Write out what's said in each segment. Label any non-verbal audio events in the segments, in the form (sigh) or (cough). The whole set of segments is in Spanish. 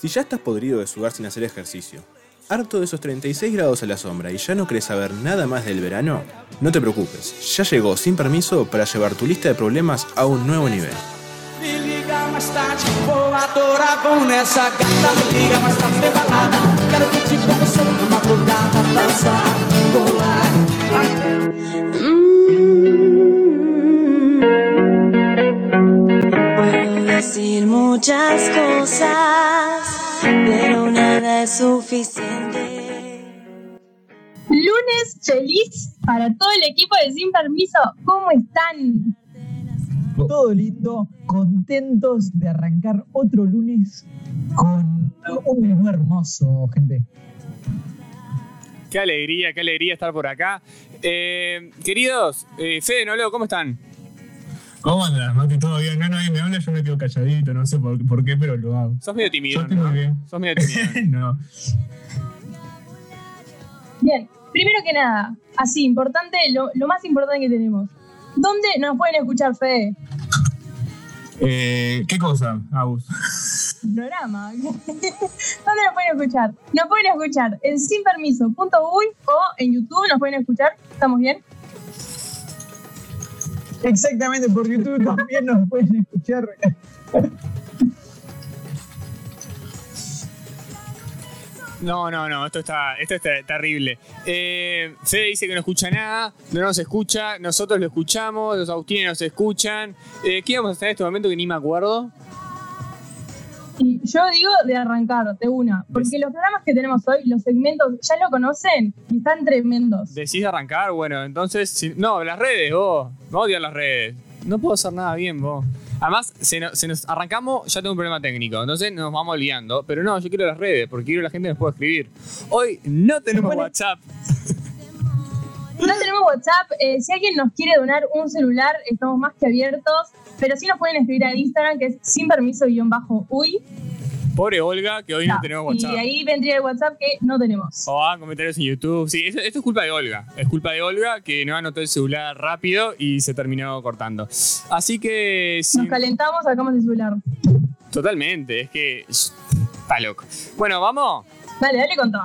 Si ya estás podrido de sudar sin hacer ejercicio, harto de esos 36 grados a la sombra y ya no querés saber nada más del verano, no te preocupes, ya llegó sin permiso para llevar tu lista de problemas a un nuevo nivel. Nada es suficiente. Lunes feliz para todo el equipo de Sin Permiso. ¿Cómo están? Todo lindo, contentos de arrancar otro lunes con un menú hermoso, gente. Qué alegría, qué alegría estar por acá. Eh, queridos, eh, Fede, Nolo, ¿cómo están? ¿Cómo andas, Mati? ¿Todo bien? No, nadie me habla, yo me quedo calladito, no sé por, por qué, pero lo hago. Sos medio tímido, Yo estoy ¿no? muy bien. Sos medio tímido. (laughs) no. Bien, primero que nada, así, importante, lo, lo más importante que tenemos. ¿Dónde nos pueden escuchar, Fede? Eh, ¿Qué cosa, Agus? (laughs) Programa. (laughs) ¿Dónde nos pueden escuchar? Nos pueden escuchar en sinpermiso.uy o en YouTube nos pueden escuchar. ¿Estamos bien? Exactamente, por YouTube (laughs) también nos pueden escuchar. No, no, no, esto está, esto está terrible. Eh, Fede dice que no escucha nada, no nos escucha, nosotros lo escuchamos, los agustines nos escuchan. Eh, ¿Qué íbamos a hacer en este momento que ni me acuerdo? Y yo digo de arrancar, de una, porque los programas que tenemos hoy, los segmentos, ya lo conocen y están tremendos. ¿Decís de arrancar? Bueno, entonces. si- no, las redes, vos. Me odian las redes. No puedo hacer nada bien, vos. Además, se nos, se nos arrancamos, ya tengo un problema técnico. Entonces nos vamos olvidando. Pero no, yo quiero las redes, porque quiero que la gente nos pueda escribir. Hoy no tenemos Bueno. WhatsApp. No tenemos WhatsApp. eh, si alguien nos quiere donar un celular, estamos más que abiertos. Pero sí nos pueden escribir a Instagram, que es sin permiso guion bajo uy. Pobre Olga, que hoy no, tenemos WhatsApp. Y ahí vendría el WhatsApp que no tenemos. O hagan comentarios en YouTube. Sí, esto es culpa de Olga. Es culpa de Olga que no anotó el celular rápido y se terminó cortando. Así que. sí, Nos calentamos, sacamos el celular. totalmente. Es que. Está loco. Bueno, vamos. Dale, dale con todo.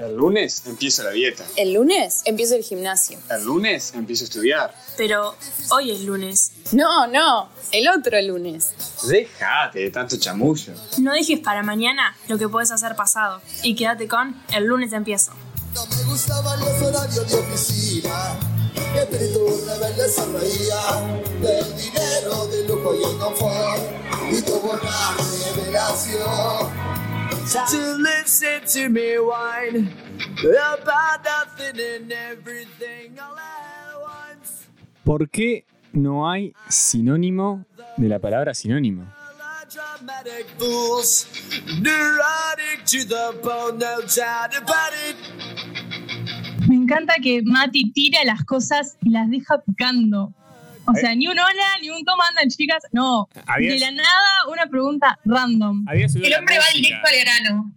El lunes empiezo la dieta. El lunes empiezo el gimnasio. El lunes empiezo a estudiar. Pero hoy es lunes. No, no, el otro lunes. Déjate de tanto chamullo. No dejes para mañana lo que puedes hacer pasado y quédate con el lunes empiezo. No me gustaban los horarios de oficina. Espíritu rebelde del dinero, del lujo y el confort. Y una revelación. To listen to me whine About nothing and everything all at once ¿Por qué no hay sinónimo de la palabra sinónimo? Dramatic fools Neurotic to the bone, no doubt about it Me encanta que Mati tira las cosas y las deja picando. O sea, ni un hola, ni un cómo andan, chicas. No. Habías- De la nada, una pregunta random. El hombre va directo al grano.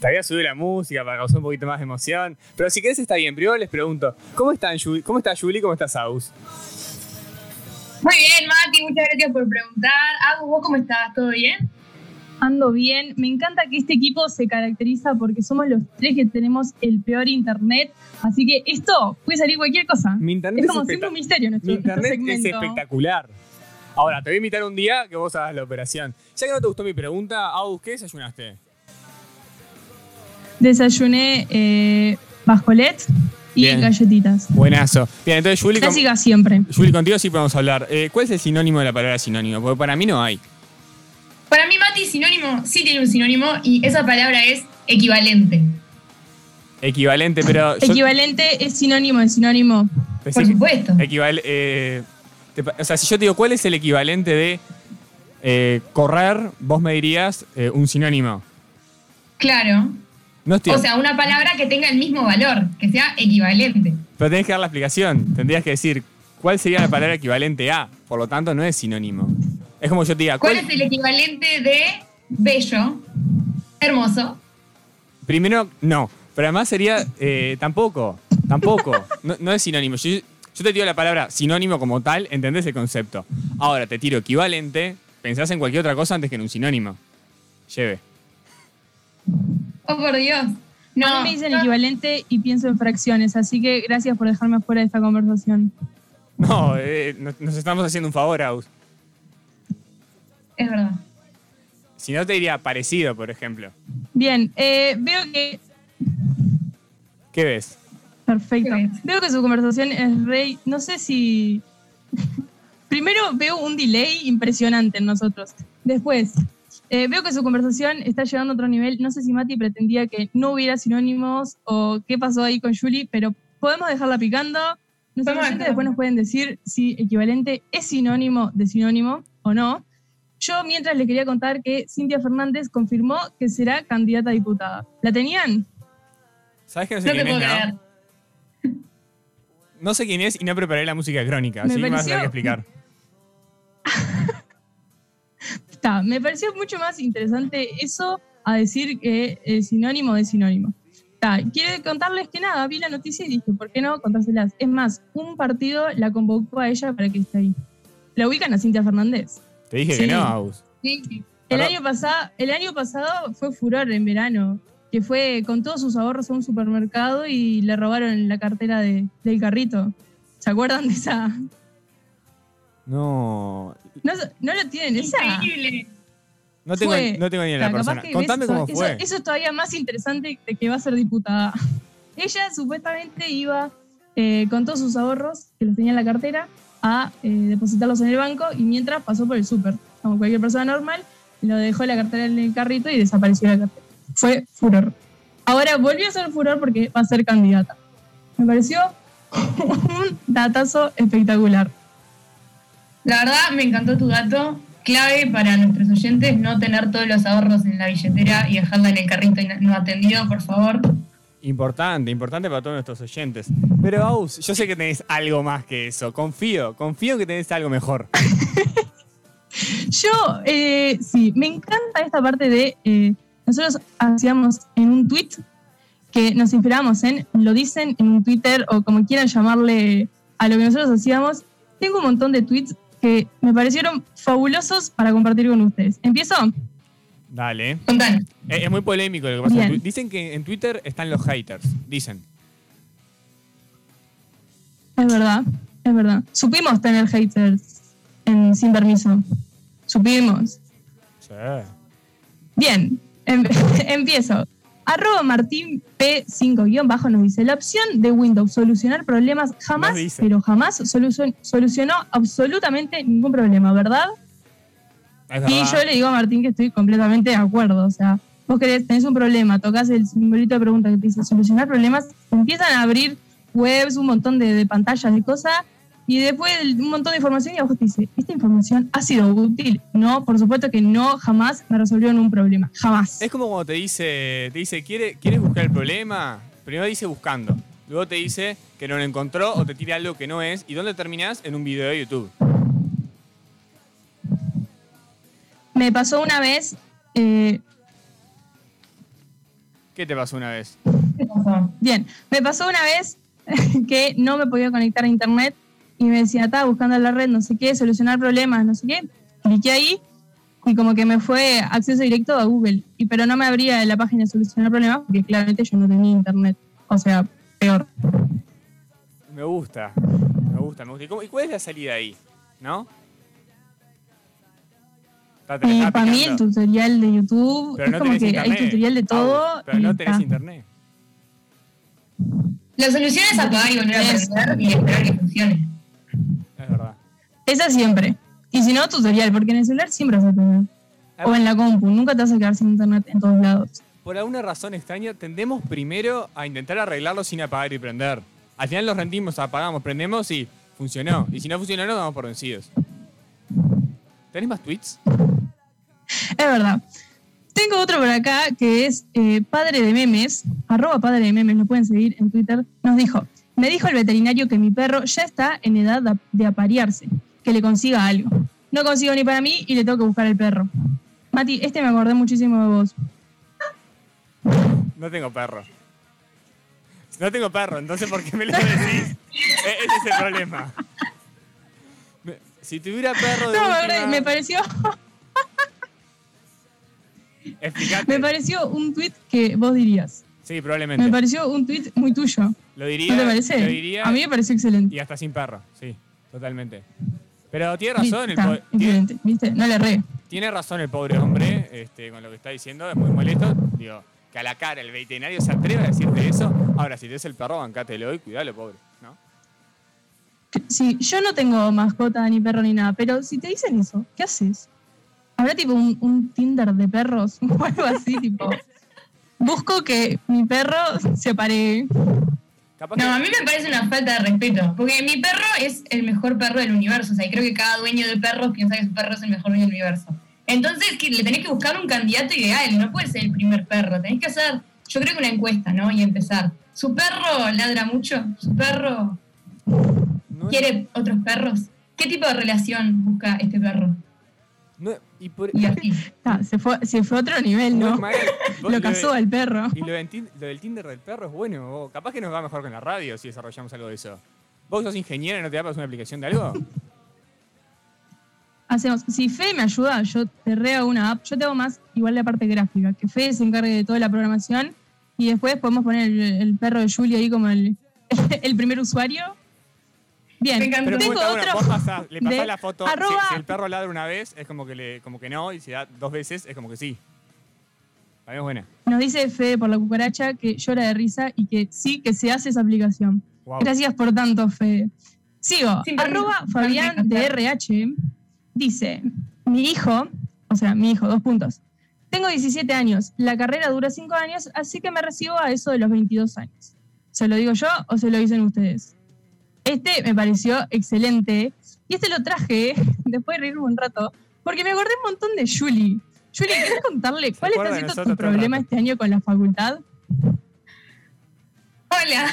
Te había subido la música para causar un poquito más de emoción. Pero si querés está bien. Primero les pregunto, ¿cómo están? ¿Cómo está Juli? ¿Cómo está Saus? Muy bien, Mati, muchas gracias por preguntar. Agus, ¿vos cómo estás? ¿Todo bien? Ando bien. Me encanta que este equipo se caracteriza porque somos los tres que tenemos el peor internet. Así que esto puede salir cualquier cosa. Mi internet es como siempre un misterio nuestro, Mi nuestro internet es espectacular. Ahora, te voy a invitar un día que vos hagas la operación. Ya que no te gustó mi pregunta, Agus, ¿qué desayunaste? Desayuné eh, bascolet y Bien. galletitas. Buenazo. Bien, entonces Juli, Clásica siempre. Juli, contigo sí podemos hablar. Eh, ¿Cuál es el sinónimo de la palabra sinónimo? Porque para mí no hay. Para mí, Mati, sinónimo sí tiene un sinónimo y esa palabra es equivalente. Equivalente, pero. yo- Equivalente es sinónimo de sinónimo. Decí- supuesto. equival- eh, te o sea, si yo te digo cuál es el equivalente de eh, correr, vos me dirías eh, un sinónimo. Claro. No estoy. O sea, una palabra que tenga el mismo valor, que sea equivalente. pero tenés que dar la explicación. Tendrías que decir cuál sería la palabra equivalente a. Por lo tanto, no es sinónimo. Es como yo te diga, ¿Cuál ¿cuál, es el equivalente de bello, hermoso? Primero, no. Pero además sería eh, tampoco. Tampoco. No, no es sinónimo. Yo, Yo te tiro la palabra sinónimo como tal, entendés el concepto. Ahora te tiro equivalente, pensás en cualquier otra cosa antes que en un sinónimo. Lleve. Oh, por Dios. No, a mí me dicen no. equivalente y pienso en fracciones, así que gracias por dejarme fuera de esta conversación. No, eh, nos, nos estamos haciendo un favor, Aus. Es verdad. Si no, te diría parecido, por ejemplo. Bien, eh, veo que. ¿Qué ves? Perfecto. ¿Qué ves? Veo que su conversación es rey. No sé si. (laughs) Primero veo un delay impresionante en nosotros. Después, eh, veo que su conversación está llegando a otro nivel. No sé si Mati pretendía que no hubiera sinónimos o qué pasó ahí con Julie, pero podemos dejarla picando. Nuestros Podemos oyentes después nos pueden decir si equivalente es sinónimo de sinónimo o no. Yo mientras les quería contar que Cintia Fernández confirmó que será candidata a diputada. ¿La tenían? ¿Sabes que no sé No quién es, creer. no? No sé quién es y no preparé la música crónica, Me así que me vas a tener que explicar. (laughs) Está, me pareció mucho más interesante eso a decir que es sinónimo de sinónimo. Está, quiero contarles que nada, vi la noticia y dije, ¿por qué no contárselas? Es más, un partido la convocó a ella para que esté ahí. ¿La ubican a Cintia Fernández? Te dije Sí. que no. Sí. El año, pasado, el año pasado fue furor en verano, que fue con todos sus ahorros a un supermercado y le robaron la cartera de- del carrito. ¿Se acuerdan de esa? No. ¿No, no lo tienen esa? Increíble. No tengo, Fue- no tengo ni la persona. que Contame ves- cómo eso, fue. Eso es todavía más interesante de que va a ser diputada. (laughs) Ella supuestamente iba eh, con todos sus ahorros, que los tenía en la cartera, a eh, depositarlos en el banco y mientras pasó por el súper, como cualquier persona normal, lo dejó la cartera en el carrito y desapareció la cartera. Fue furor. Ahora volvió a ser furor porque va a ser candidata. Me pareció un datazo espectacular. La verdad, me encantó tu dato. Clave para nuestros oyentes, no tener todos los ahorros en la billetera y dejarla en el carrito no atendido, por favor. Importante, importante para todos nuestros oyentes. Pero, Aus, yo sé que tenés algo más que eso. Confío, confío que tenés algo mejor. (laughs) Yo, eh, sí, me encanta esta parte de. eh, nosotros hacíamos en un tweet que nos inspiramos en, lo dicen en un Twitter o como quieran llamarle a lo que nosotros hacíamos. Tengo un montón de tweets que me parecieron fabulosos para compartir con ustedes. ¿Empiezo? Dale. Contanos. Es, es muy polémico lo que pasa. Bien. Dicen que en Twitter están los haters. Dicen. Es verdad, es verdad. Supimos tener haters en Sin Permiso. Supimos. Sí. Bien, em- (laughs) empiezo. Arroba Martín P5 nos dice, la opción de Windows solucionar problemas jamás, pero jamás solucion- solucionó absolutamente ningún problema, ¿verdad? Y yo le digo a Martín que estoy completamente de acuerdo. O sea, vos querés, tenés un problema, tocas el simbolito de pregunta que te dice solucionar problemas, empiezan a abrir webs, un montón de, de pantallas, de cosas, y después un montón de información y abajo te dice, ¿esta información ha sido útil? No, por supuesto que no, jamás me resolvió un problema, jamás. Es como cuando te dice, te dice, ¿quiere, ¿quieres buscar el problema? Primero dice buscando. Luego te dice que no lo encontró o te tira algo que no es. ¿Y dónde terminás? En un video de YouTube. Me pasó una vez, eh, ¿Qué te pasó una vez? ¿Qué pasó? bien, me pasó una vez (laughs) que no me podía conectar a internet y me decía, estaba buscando en la red, no sé qué, solucionar problemas, no sé qué. Cliqué ahí y como que me fue acceso directo a Google, y, pero no me abría la página de solucionar problemas porque claramente yo no tenía internet. O sea, peor. Me gusta. Me gusta, me gusta. ¿Y, cómo- y cuál es la salida ahí? ¿No? Y estaba para mí el tutorial de YouTube Pero es no como que internet. hay tutorial de todo. Pero no tenés está. internet. La solución es apagar y volver a aprender y esperar que funcione. Es verdad. Esa siempre. Y si no, tutorial, porque en el celular siempre vas a tener. O en la compu, nunca te vas a quedar sin internet en todos lados. Por alguna razón extraña, tendemos primero a intentar arreglarlo sin apagar y prender. Al final los rendimos, apagamos, prendemos y funcionó. Y si no funcionó, nos damos por vencidos. ¿Tenés más tweets? Es verdad. Tengo otro por acá que es eh, padre de memes, arroba padre de memes, lo pueden seguir en Twitter. Nos dijo, me dijo el veterinario que mi perro ya está en edad de- aparearse, que le consiga algo. No consigo ni para mí y le tengo que buscar el perro. Mati, este me acordé muchísimo de vos. No tengo perro. No tengo perro, entonces ¿por qué me lo decís? E- Ese es el problema. Si tuviera perro de No, última- me pareció, Explicate. me pareció un tweet que vos dirías. Sí, probablemente. Me pareció un tweet muy tuyo. Lo diría. ¿No te parece? lo diría A mí me pareció excelente. Y hasta sin perro, sí, totalmente. Pero tiene razón, el excelente, ¿viste? No le erré. tiene razón el pobre hombre este, con lo que está diciendo, es muy molesto. Digo, que a la cara el veterinario se atreve a decirte eso. Ahora, si te es el perro, bancátelo y cuidalo, pobre. ¿no? Sí, yo no tengo mascota ni perro ni nada, pero si te dicen eso, ¿qué haces? ¿Habrá tipo un, un Tinder de perros (laughs) o algo así, tipo? Busco que mi perro se pare. Capaz No, a mí me parece una falta de respeto, porque mi perro es el mejor perro del universo, o sea, y creo que cada dueño de perros piensa que su perro es el mejor dueño del universo. Entonces, que le tenés que buscar un candidato ideal, no puede ser el primer perro, tenés que hacer, yo creo que una encuesta, ¿no? Y empezar. ¿Su perro ladra mucho? ¿Su perro no, quiere otros perros? ¿Qué tipo de relación busca este perro? Y por- Y (laughs) se, fue, se fue a otro nivel, no (laughs) Lo casó al perro. Y lo, del tin- lo del Tinder del perro es bueno. vos. Capaz que nos va mejor con la radio si desarrollamos algo de eso. ¿Vos sos ingeniero y no te da para hacer una aplicación de algo? (laughs) Hacemos, si Fede me ayuda, yo te reo una app. Yo te hago más igual la parte gráfica, que Fede se encargue de toda la programación y después podemos poner el, el perro de Julie ahí como el, el primer usuario. Bien, Me encantó. Pero tengo bueno, otro. vos pasás- le pasás de la foto. si- arroba- Si, el perro ladra una vez, es como que, le, como que no. Y si da dos veces, es como que sí. Es buena. Nos dice Fede por la cucaracha que llora de risa y que sí que se hace esa aplicación. Wow. Gracias por tanto, Fede. Sigo. Arroba me- Fabián de. RH dice: Mi hijo, o sea, mi hijo, dos puntos. Tengo 17 años, la carrera dura 5 años, así que me recibo a eso de los 22 años. ¿Se lo digo yo o se lo dicen ustedes? Este me pareció excelente y este lo traje (laughs) después de reírme un rato porque me acordé un montón de Julie. Julie, ¿querés contarle cuál está siendo tu problema este año con la facultad? Hola.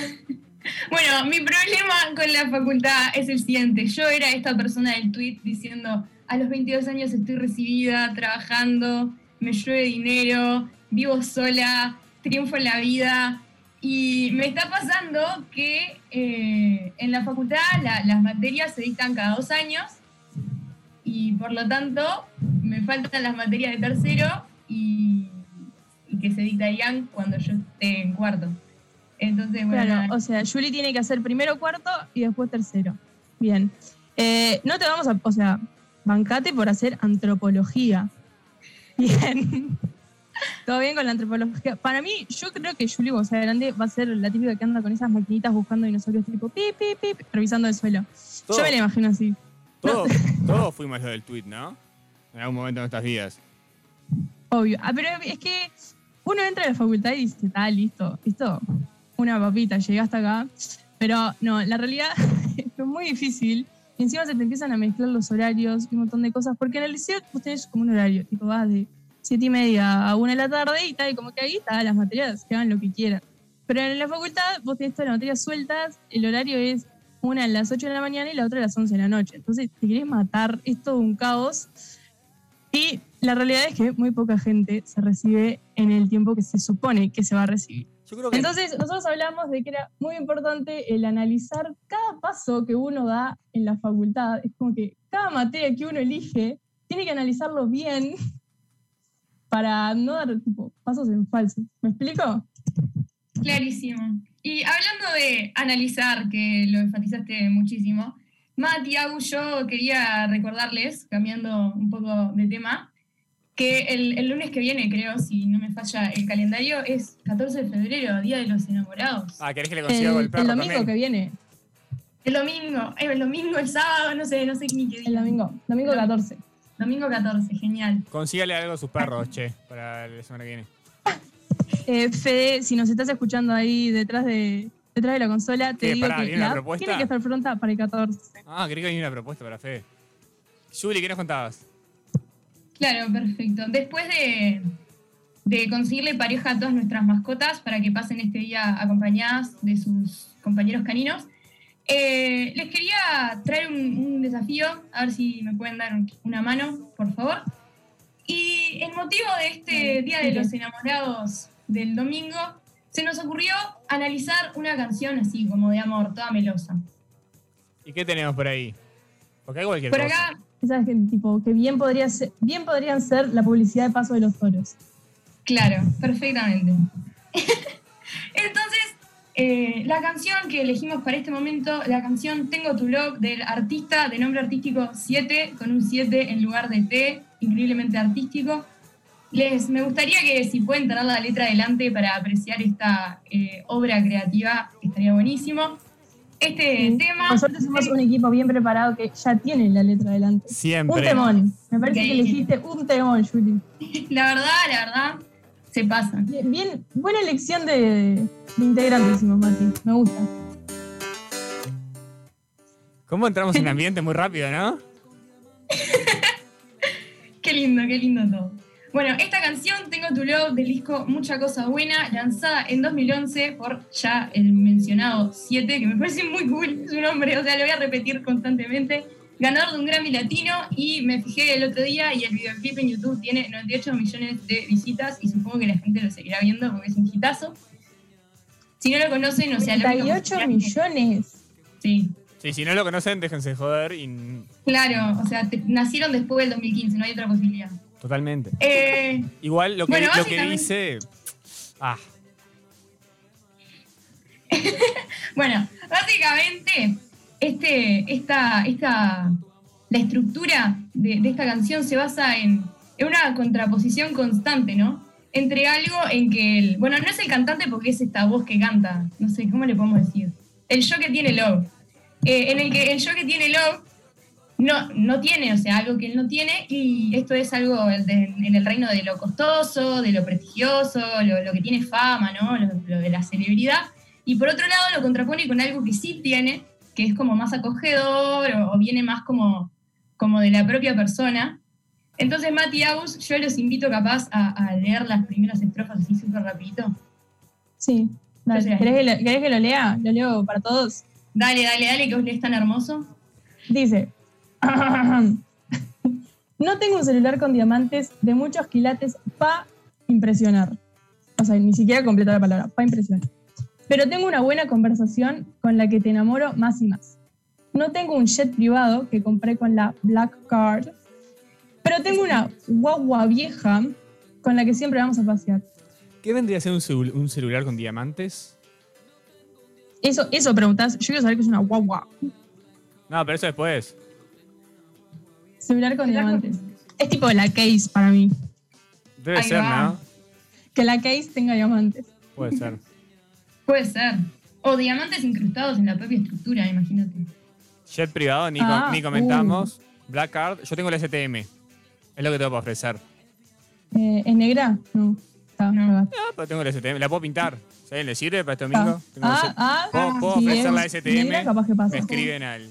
Bueno, mi problema con la facultad es el siguiente. Yo era esta persona del tweet diciendo, a los 22 años estoy recibida, trabajando, me llueve dinero, vivo sola, triunfo en la vida. Y me está pasando que eh, en la facultad la- las materias se dictan cada dos años y por lo tanto me faltan las materias de tercero y, y que se dictarían cuando yo esté en cuarto. Entonces, bueno, Claro, o sea, Julie tiene que hacer primero cuarto y después tercero. Bien. Eh, no te vamos a, o sea, bancate por hacer antropología. (laughs) Bien. Todo bien con la antropología. Para mí, yo creo que Julie, sea grande, va a ser la típica que anda con esas maquinitas buscando dinosaurios tipo pip, pip, pip, revisando el suelo. Todo. Yo me la imagino así. Todos, (laughs) todos fuimos lo del tweet, ¿no? En algún momento de nuestras vidas. Obvio. Ah, pero es que uno entra a la facultad y dice, está listo, listo, una papita, llegué hasta acá. Pero no, la realidad (laughs) es muy difícil. Y encima se te empiezan a mezclar los horarios y un montón de cosas. Porque en el liceo vos tenés como un horario, tipo vas de siete y media a una de la tarde y tal, como que ahí está, las materias que hagan lo que quieran. Pero en la facultad vos tenés todas las materias sueltas, el horario es una a las 8 de la mañana y la otra a las 11 de la noche. Entonces te querés matar, es todo un caos. Y la realidad es que muy poca gente se recibe en el tiempo que se supone que se va a recibir. Yo creo que Entonces, nosotros hablamos de que era muy importante el analizar cada paso que uno da en la facultad. Es como que cada materia que uno elige tiene que analizarlo bien para no dar tipo, pasos en falso. ¿Me explico? Clarísimo. Y hablando de analizar, que lo enfatizaste muchísimo, Mati, Agu, yo quería recordarles, cambiando un poco de tema, que el, el lunes que viene, creo, si no me falla el calendario, es 14 de febrero, Día de los Enamorados. Ah, ¿querés que le consiga El, perro el domingo también? que viene. El domingo, el domingo, el sábado, no sé, no sé ni qué día. El domingo. Domingo 14. Domingo 14, genial. Consígale algo a sus perros, che, para la semana que viene. (laughs) Eh, Fede, si nos estás escuchando ahí detrás de, detrás de la consola, te ¿Qué, digo pará, que ¿viene una la app propuesta? tiene que estar pronta para el 14. Ah, quería que venía una propuesta para Fede. Juli, ¿qué nos contabas? Claro, perfecto. Después de, de conseguirle pareja a todas nuestras mascotas para que pasen este día acompañadas de sus compañeros caninos, eh, les quería traer un, un desafío, a ver si me pueden dar una mano, por favor. Y el motivo de este Día de los Enamorados del domingo, se nos ocurrió analizar una canción así, como de amor, toda melosa. ¿Y qué tenemos por ahí? Porque hay cualquier Por cosa. acá, Esas que, tipo, que bien, podría ser, bien podrían ser la publicidad de Paso de los Toros. claro, perfectamente. (laughs) Entonces, eh, la canción que elegimos para este momento, la canción Tengo tu log del artista de nombre artístico 7, con un 7 en lugar de T, increíblemente artístico. Les, me gustaría que si pueden tener la letra adelante para apreciar esta eh, obra creativa, estaría buenísimo. Este tema... Por suerte somos un equipo bien preparado que ya tiene la letra adelante. Siempre. Un temón. Me parece que Increíble. elegiste un temón, Juli. (laughs) La verdad, la verdad, se pasa. Bien, bien- buena elección de, de integrantes, Mati. Me gusta. ¿Cómo entramos en (laughs) ambiente muy rápido, no? Qué lindo, qué lindo todo. Bueno, esta canción, Tengo tu love, del disco Mucha Cosa Buena, lanzada en 2011 por ya el mencionado 7, que me parece muy cool su nombre, o sea, lo voy a repetir constantemente. Ganador de un Grammy Latino y me fijé el otro día y el videoclip en YouTube tiene 98 millones de visitas y supongo que la gente lo seguirá viendo porque es un hitazo. Si no lo conocen, o sea, la única 38 posibilidad que- millones. Sí, Sí, si no lo conocen, déjense de joder y... claro, o sea, te- nacieron después del 2015, no hay otra posibilidad. Totalmente. Eh, Igual lo que, Bueno, lo que dice... Ah, (laughs) Bueno, básicamente, este, esta, esta, la estructura de, de esta canción se basa en, en una contraposición constante, ¿no? Entre algo en que el. Bueno, no es el cantante porque es esta voz que canta. No sé, ¿cómo le podemos decir? El yo que tiene Love. Eh, en el que el yo que tiene Love no, no tiene, o sea, algo que él no tiene, y esto es algo de- en el reino de lo costoso, de lo prestigioso, lo, lo que tiene fama, ¿no? Lo, lo de la celebridad. Y por otro lado lo contrapone con algo que sí tiene, que es como más acogedor o, o viene más como, como de la propia persona. Entonces, Mati Agus, yo los invito capaz a, a leer las primeras estrofas así súper rapidito. Sí. Dale. ¿Querés, que lo, querés que lo lea? Lo leo para todos. Dale, dale, dale, que vos lees tan hermoso. Dice, (laughs) no tengo un celular con diamantes de muchos quilates pa impresionar. O sea, ni siquiera completa la palabra, pa impresionar. Pero tengo una buena conversación con la que te enamoro más y más. No tengo un jet privado que compré con la Black Card, pero tengo una guagua vieja con la que siempre vamos a pasear. ¿qué vendría a ser un, celu- un celular con diamantes? Eso, eso preguntas, yo quiero saber qué es una guagua. No, pero eso después. Celular con diamantes. Es tipo la case para mí. Debe Ahí ser, va. ¿no? Que la case tenga diamantes. Puede ser. (laughs) Puede ser. O diamantes incrustados en la propia estructura, imagínate. Jet privado, ni, Ah, ni comentamos. Black Card, yo tengo el STM. Es lo que tengo para ofrecer. Eh, ¿Es negra? No. Está, No. no. Ah, pero tengo el STM, la puedo pintar. ¿Sí? ¿Le sirve para este domingo? Ah, el ah, ¿Puedo, puedo si ofrecer la STM? negra, capaz que pasa. Me escriben al.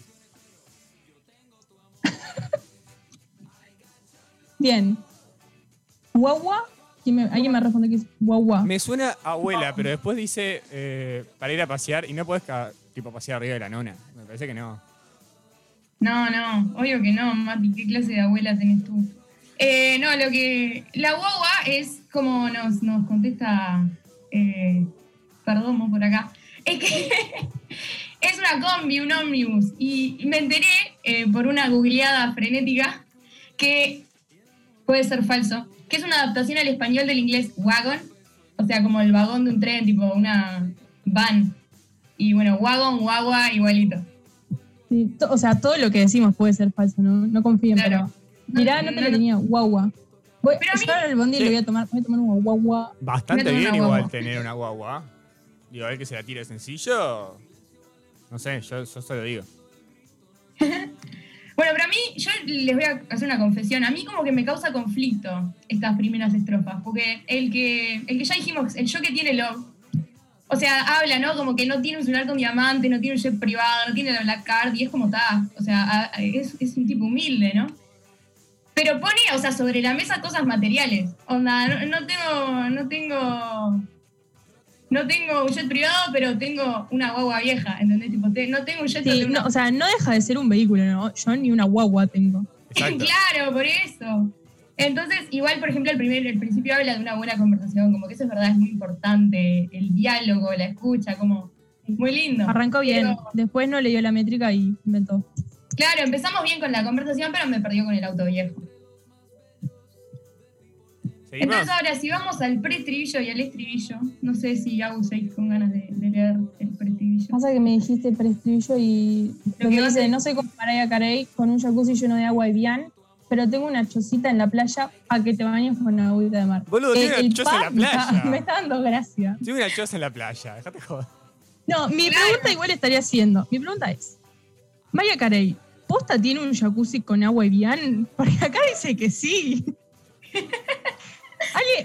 Bien. ¿Guagua? ¿Quién me- ¿Alguien me responde que es guagua? Me suena abuela, pero después dice eh, para ir a pasear y no puedes tipo pasear arriba de la nona. Me parece que no. No, no, obvio que no, Mati, ¿qué clase de abuela tenés tú? Eh, no, lo que. La guagua es como nos, nos contesta. Eh, Perdomo por acá. Es que (laughs) es una combi, un ómnibus. Y me enteré eh, por una googleada frenética que puede ser falso, que es una adaptación al español del inglés wagon, o sea, como el vagón de un tren, tipo una van. Y bueno, wagon, guagua, igualito. Sí, to- o sea, todo lo que decimos puede ser falso, no, no confíen, Claro. pero. Mirá, no te lo tenía, guagua. Voy, Pero a mí- yo ahora el bondi Sí. le voy a tomar, voy a tomar una guagua. Bastante bien igual guagua. tener una guagua. Digo, a ver que se la tire sencillo. No sé, yo, yo se lo digo. (laughs) Bueno, pero a mí, yo les voy a hacer una confesión. A mí como que me causa conflicto estas primeras estrofas, porque el que, el que ya dijimos, el yo que tiene Love, o sea, habla, ¿no? Como que no tiene un celular con diamante, no tiene un jet privado, no tiene la Black Card, y es como está, o sea, es un tipo humilde, ¿no? Pero pone, o sea, sobre la mesa cosas materiales. Onda, no, no tengo, no tengo, no tengo un jet privado, pero tengo una guagua vieja, ¿entendés? Tipo, te- no tengo un jet, Sí, no, o sea, no deja de ser un vehículo, ¿no? Yo ni una guagua tengo. (laughs) Claro, por eso. Entonces, igual, por ejemplo, el, primer, el principio habla de una buena conversación, como que eso es verdad, es muy importante, el diálogo, la escucha, como muy lindo. Arrancó bien, Pero, después no leyó la métrica y inventó. claro, empezamos bien con la conversación, pero me perdió con el auto viejo. ¿Seguimos? Entonces ahora, si vamos al preestribillo y al estribillo, no sé si Agus seguís con ganas de, de leer el preestribillo. Pasa que me dijiste preestribillo y Lo lo que que dice, no soy como Mariah Carey con un jacuzzi lleno de agua y bien, pero tengo una chocita en la playa para que te bañes con agüita de mar. Boludo, tiene una choza en la está- playa. (laughs) Me está dando gracia. Tengo una choza en la playa, dejate joder. No, mi pregunta igual estaría siendo, mi pregunta es, Mariah Carey, ¿posta tiene un jacuzzi con agua y bien? (laughs) Porque acá dice que sí. (laughs)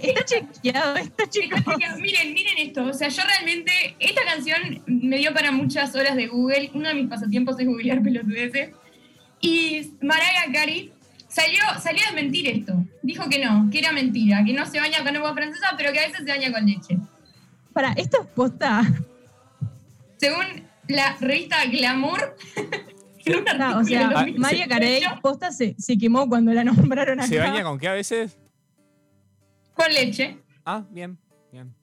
Está chequeado, está chequeado. Miren, miren esto. O sea, yo realmente, esta canción me dio para muchas horas de Google. Uno de mis pasatiempos es googlear pelotudeces. Y Mariah Carey salió, salió a desmentir esto. Dijo que no, que era mentira, que no se baña con agua francesa, pero que a veces se baña con leche. Para, esto es posta. Según la revista Glamour, (laughs) Ah, o sea, del 2018, María Carey, posta se, se quemó cuando la nombraron acá. ¿Se baña con qué a veces? Con leche. Ah, bien, bien.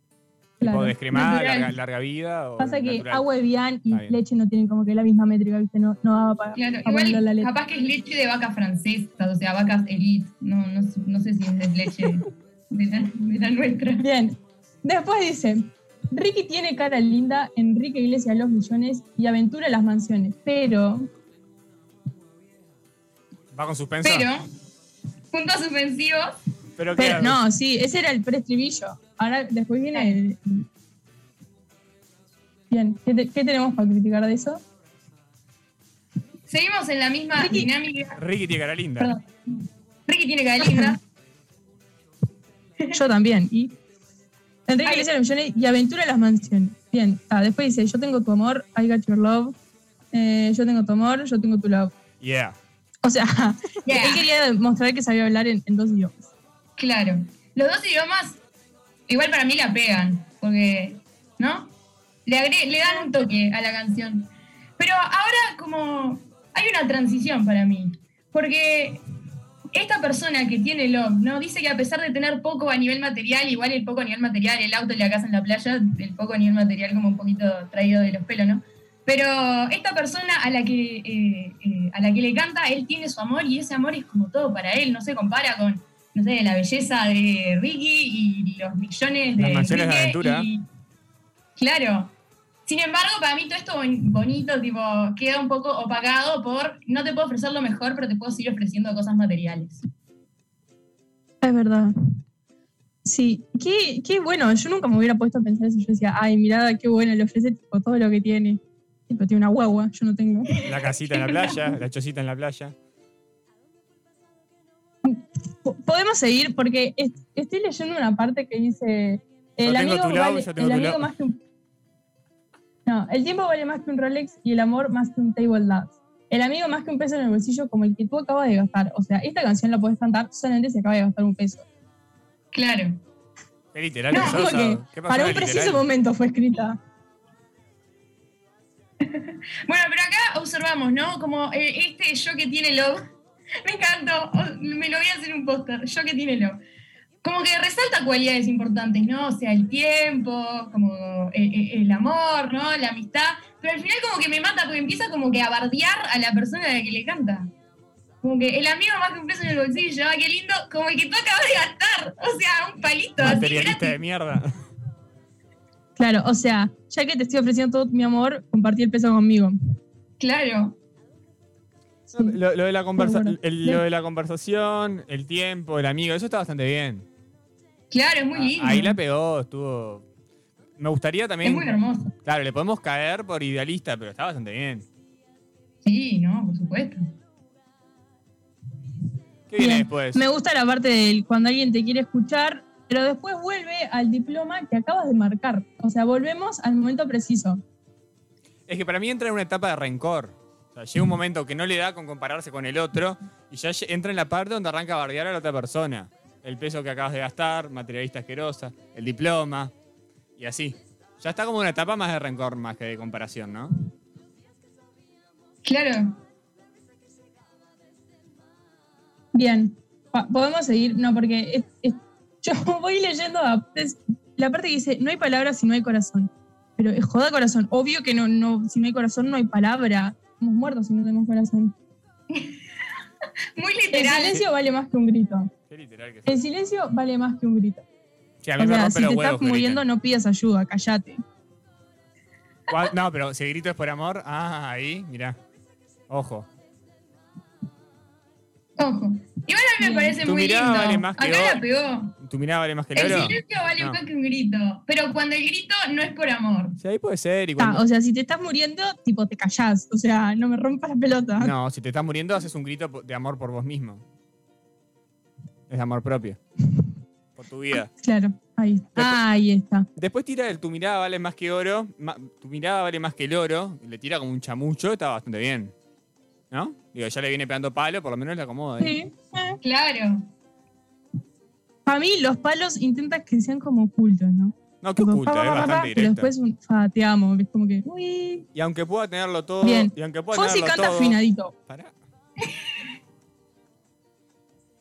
Claro. ¿O descremada, Natural. larga, larga vida? O Pasa que natural? agua de bien y leche no tienen como que la misma métrica, ¿viste? No, no daba para, Claro, en la igual leche. capaz que es leche de vaca francesa, o sea, vacas elite. No, no, no sé si es leche de la, de la nuestra. Bien. Después dice, Ricky tiene cara linda, Enrique Iglesias los millones y aventura las mansiones, pero... ¿Va con suspenso? Pero, puntos suspensivos, Pero, ¿qué pero- no, sí, ese era el preestribillo. Ahora después viene el... Bien, ¿qué, te- qué tenemos para criticar de eso? seguimos en la misma dinámica. Ricky tiene cara linda. Perdón. Ricky tiene cara linda. Yo también. Y Enrique. Iglesias millones y aventura las mansiones. Bien, ah, después dice, yo tengo tu amor, I got your love. Eh, yo tengo tu amor, yo tengo tu love. Yeah. O sea, (laughs) Yeah. él quería demostrar que sabía hablar en, en dos idiomas. Claro. Los dos idiomas, igual para mí la pegan, porque, ¿no? Le, agre- le dan un toque a la canción. Pero ahora como hay una transición para mí, porque esta persona que tiene Love, ¿no? Dice que a pesar de tener poco a nivel material, igual el poco a nivel material, el auto y la casa en la playa, el poco a nivel material como un poquito traído de los pelos, ¿no? Pero esta persona a la que eh, eh, a la que le canta, él tiene su amor y ese amor es como todo para él, no se compara con, no sé, la belleza de Ricky y los millones de Las mansiones de aventura. y- claro. Sin embargo, para mí todo esto bon- bonito, tipo, queda un poco opacado por no te puedo ofrecer lo mejor, pero te puedo seguir ofreciendo cosas materiales. Es verdad. Sí, qué, qué bueno. Yo nunca me hubiera puesto a pensar eso. Yo decía, ay, mirada, qué bueno, le ofrece tipo, todo lo que tiene. Tipo, tiene una guagua, yo no tengo. La casita en la playa, la chocita en la playa. Po- Podemos seguir porque est- estoy leyendo una parte que dice: El amigo, vale, el amigo más que un. No, el tiempo vale más que un Rolex y el amor más que un Table Dance. El amigo más que un peso en el bolsillo como el que tú acabas de gastar. O sea, esta canción la puedes cantar solamente si acabas de gastar un peso. Claro. Qué literal No, que como sos, que ¿sabes? ¿Qué pasó para un preciso momento fue escrita. (laughs) Bueno, pero acá observamos, ¿no? Como eh, este yo que tiene Love. Me encantó. Me lo voy a hacer un póster. Yo que tiene Love. Como que resalta cualidades importantes, ¿no? O sea, el tiempo, como eh, eh, el amor, ¿no? La amistad. Pero al final como que me mata porque empieza como que a bardear a la persona a la que le canta. Como que el amigo más que un peso en el bolsillo, ah, qué lindo, como el que tú acabas de gastar. O sea, un palito así Materialista de mierda. Claro, o sea, ya que te estoy ofreciendo todo mi amor, compartí el peso conmigo. Claro. Lo, lo de la conversa- bueno. el- lo de la conversación, el tiempo, el amigo, eso está bastante bien. Claro, es muy lindo. Ah, Ahí la pegó, estuvo. Me gustaría también. Es muy hermoso. Claro, le podemos caer por idealista, pero está bastante bien. Sí, no, por supuesto. ¿Qué viene después? Me gusta la parte del cuando alguien te quiere escuchar, pero después vuelve al diploma que acabas de marcar. O sea, volvemos al momento preciso. Es que para mí entra en una etapa de rencor. O sea, llega un momento que no le da con compararse con el otro y ya entra en la parte donde arranca a bardear a la otra persona. El peso que acabas de gastar, materialista asquerosa, el diploma y así. Ya está como una etapa más de rencor más que de comparación, ¿no? Claro. Bien. Podemos seguir, no, porque es- es- yo (laughs) voy leyendo a- es- la parte que dice, no hay palabras si no hay corazón. Pero es joda corazón. Obvio que no, no, si no hay corazón no hay palabra. Estamos muertos si no tenemos corazón. (laughs) Muy El literal. silencio vale más que un grito. Qué literal que El silencio vale más que un grito. Sí, a mí O me sea, si te huevos estás muriendo griten. no pidas ayuda, callate. ¿Cuál- No, pero si grito es por amor, ah, ahí, mirá. Ojo. Ojo. Igual a mí me parece Tu muy mirada lindo. vale más que Acá oro. la pegó. ¿Tu mirada vale más que el El oro? silencio vale No. más que un grito. Pero cuando el grito no es por amor. Sí, ahí puede ser. y Ah, o sea, si te estás muriendo, tipo, te callás. O sea, no me rompas la pelota. No, si te estás muriendo, haces un grito de amor por vos mismo. Es amor propio. Por tu vida. (laughs) Claro, ahí está. ahí está. Después tira el tu mirada vale más que oro. ma- tu mirada vale más que el oro. y Le tira como un chamucho. Está bastante bien. ¿No? Digo, ya le viene pegando palo, por lo menos le acomoda. ahí. Sí. Claro. A mí los palos intentan que sean como ocultos, ¿no? No, oculta, pa, es pa, pa, pa, bastante Pero directo. después, un, fa, te amo. Es como que, uy. Y aunque pueda tenerlo todo. Bien. Y aunque pueda Fonsi canta todo. afinadito. Pará. (laughs)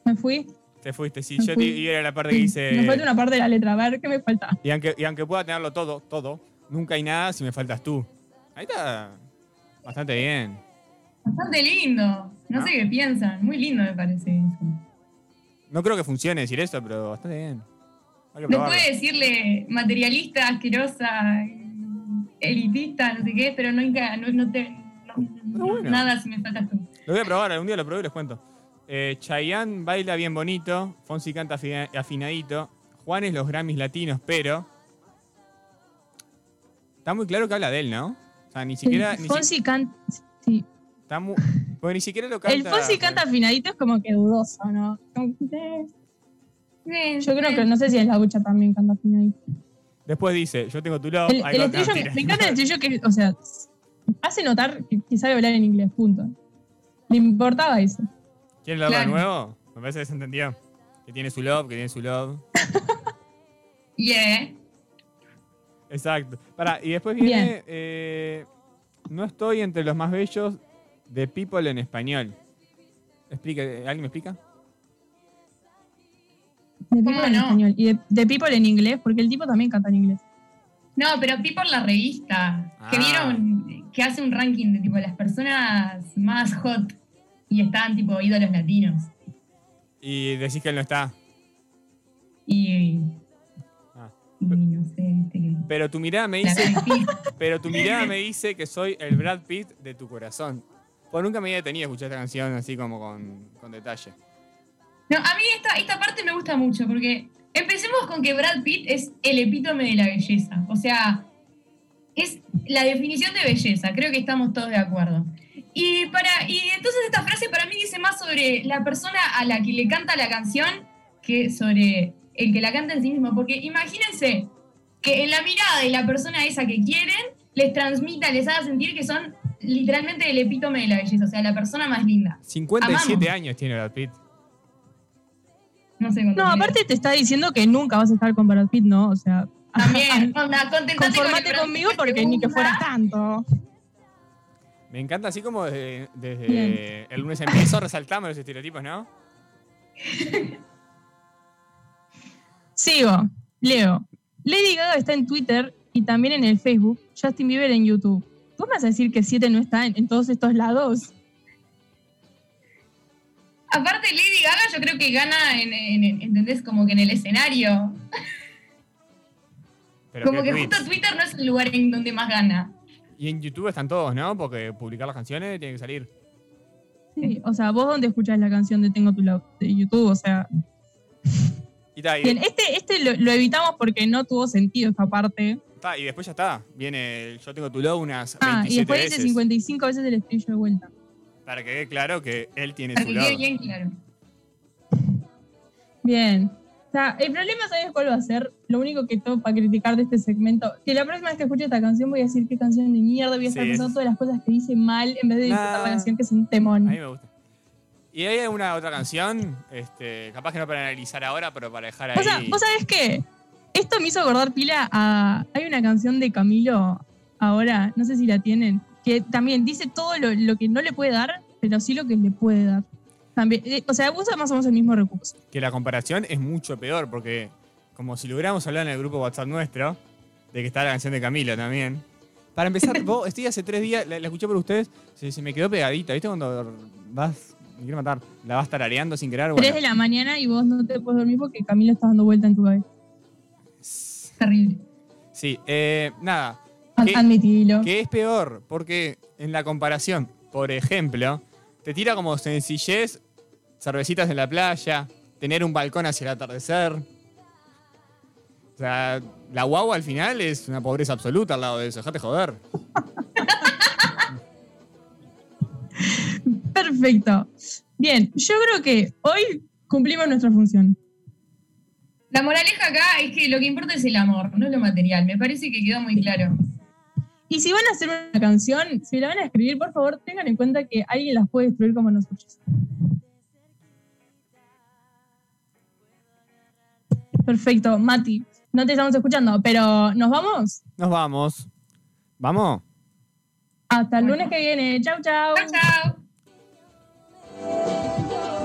¿Me fui? Te fuiste, sí. Me Yo fui. y era la parte que Sí. dice. (laughs) Me falta una parte de la letra. A ver, ¿qué me falta? Y aunque, y aunque pueda tenerlo todo, todo, nunca hay nada si me faltas tú. Ahí está bastante bien. Bastante lindo. No, ¿No? sé qué piensan. Muy lindo me parece eso. No creo que funcione decir esto, pero bastante bien. Hay que probarlo. Después de decirle materialista, asquerosa, elitista, no sé qué, pero nunca, no, no te. no- no- bueno. Nada si me faltas tú. Lo voy a probar, algún día lo probé y les cuento. Eh, Chayanne baila bien bonito, Fonsi canta afina- afinadito, Juanes los Grammys latinos, pero... Está muy claro que habla de él, ¿no? O sea, ni siquiera... Ni si- Fonsi canta. Sí. está mu- porque ni siquiera lo canta... El Fonsi canta afinadito es como que dudoso, ¿no? Yo creo que no sé si en la ducha también canta afinadito. Después dice, yo tengo tu love, El, el estribillo, me encanta el estribillo que, o sea, hace notar que, que sabe hablar en inglés, punto. Le importaba eso. ¿Quieren leerlo de Claro. nuevo? Me parece que se entendió. Que tiene su love, que tiene su love. (laughs) Yeah. Exacto. Pará, y después viene. Eh, no estoy entre los más bellos de People en español. Explica, ¿Alguien me explica? De People en no? español. Y de, de People en inglés, porque el tipo también canta en inglés. No, pero People la revista. Que Ah. vieron que hace un ranking de tipo las personas más hot y estaban tipo ídolos latinos. Y decís que él no está. Y. Ah. y no sé, que. Pero tu mirada me dice. (laughs) pero tu mirada me dice que soy el Brad Pitt de tu corazón. Pues nunca me había detenido a escuchar esta canción así como con, con detalle. No, a mí esta, esta parte me gusta mucho porque empecemos con que Brad Pitt es el epítome de la belleza. O sea, es la definición de belleza. Creo que estamos todos de acuerdo. Y, para, y entonces esta frase para mí dice más sobre la persona a la que le canta la canción que sobre el que la canta en sí mismo. Porque imagínense que en la mirada de la persona esa que quieren les transmita, les haga sentir que son literalmente el epítome de la belleza. O sea, la persona más linda. 57 Amamos. años tiene Brad Pitt. No sé No, aparte te está diciendo que nunca vas a estar con Brad Pitt, ¿no? O sea, También, (laughs) onda, contentate con conformate Brad conmigo porque ni que gusta. fuera tanto. Me encanta así como desde, el lunes empiezo resaltando los estereotipos, ¿no? Sigo. Leo. Lady Gaga está en Twitter y también en el Facebook. Justin Bieber en YouTube. ¿Tú me vas a decir que 7 no está en, en todos estos lados? Aparte, Lady Gaga yo creo que gana, en, en- en- ¿entendés? Como que en el escenario. Pero Como que tweets. justo Twitter no es el lugar en donde más gana. Y en YouTube están todos, ¿no? Porque publicar las canciones tiene que salir. Sí, o sea, vos dónde escuchás la canción de Tengo tu love de YouTube, o sea. Y, Bien, este, este lo, lo evitamos porque no tuvo sentido esta parte. Y después ya está. Viene el Yo tengo tu love unas 27 Ah, y después dice veces. 55 veces el estribillo de vuelta. Para que quede claro que él tiene Para su que quede bien claro. Bien. O sea, el problema, ¿sabes cuál va a ser? Lo único que tengo para criticar de este segmento, que la próxima vez que escuche esta canción voy a decir qué canción de mierda, voy a estar Sí, pensando es- todas las cosas que dice mal en vez de disfrutar Nah. la canción que es un temón. A mí me gusta. ¿Y hay alguna otra canción? Este, capaz que no para analizar ahora, pero para dejar ahí. O sea, ¿vos sabés qué? Esto me hizo acordar pila a... Hay una canción de Camilo ahora, no sé si la tienen, que también dice todo lo, lo que no le puede dar, pero sí lo que le puede dar. También, eh, o sea, usa más o menos el mismo recurso. Que la comparación es mucho peor, porque como si lográramos hablar en el grupo WhatsApp nuestro, de que está la canción de Camilo también. Para empezar, (laughs) vos, estoy hace tres días, la, la escuché por ustedes, se, se me quedó pegadita, ¿viste? Cuando vas, me quiero matar, la vas tarareando sin querer. 3 Bueno, de la mañana y vos no te puedes dormir porque Camilo está dando vuelta en tu cabeza. Terrible. sí, eh, nada. Ad- que- Admitilo. Que es peor, porque en la comparación, por ejemplo, te tira como sencillez, cervecitas en la playa, tener un balcón hacia el atardecer. O sea, la guagua al final es una pobreza absoluta al lado de eso, dejate joder. (laughs) Perfecto. Bien, yo creo que hoy cumplimos nuestra función. La moraleja acá es que lo que importa es el amor, no lo material. Me parece que quedó muy claro. Y si van a hacer una canción, si la van a escribir, por favor, tengan en cuenta que alguien las puede destruir como nosotros. Perfecto, Mati, no te estamos escuchando, pero ¿nos vamos? Nos vamos. ¿Vamos? Hasta el lunes que viene. Chau, chau. Chau, chau.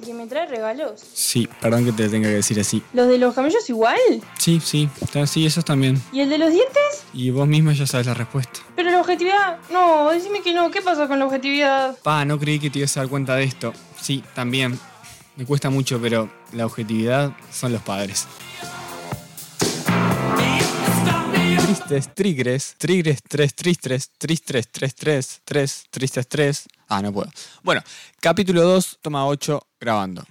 ¿El que me trae regalos? Sí, perdón que te tenga que decir así. ¿Los de los camellos igual? Sí, sí, sí, esos también. ¿Y el de los dientes? Y vos misma ya sabes la respuesta. Pero la objetividad. No, decime que no. ¿Qué pasa con la objetividad? Pa, no creí que te ibas a dar cuenta de esto. Sí, también. Me cuesta mucho, pero la objetividad son los padres. Tristes, trigres, trigres, tres, tristres, tristres, tres, tres, tres, tristes, tres. Ah, no puedo. Bueno, capítulo 2, toma 8, grabando.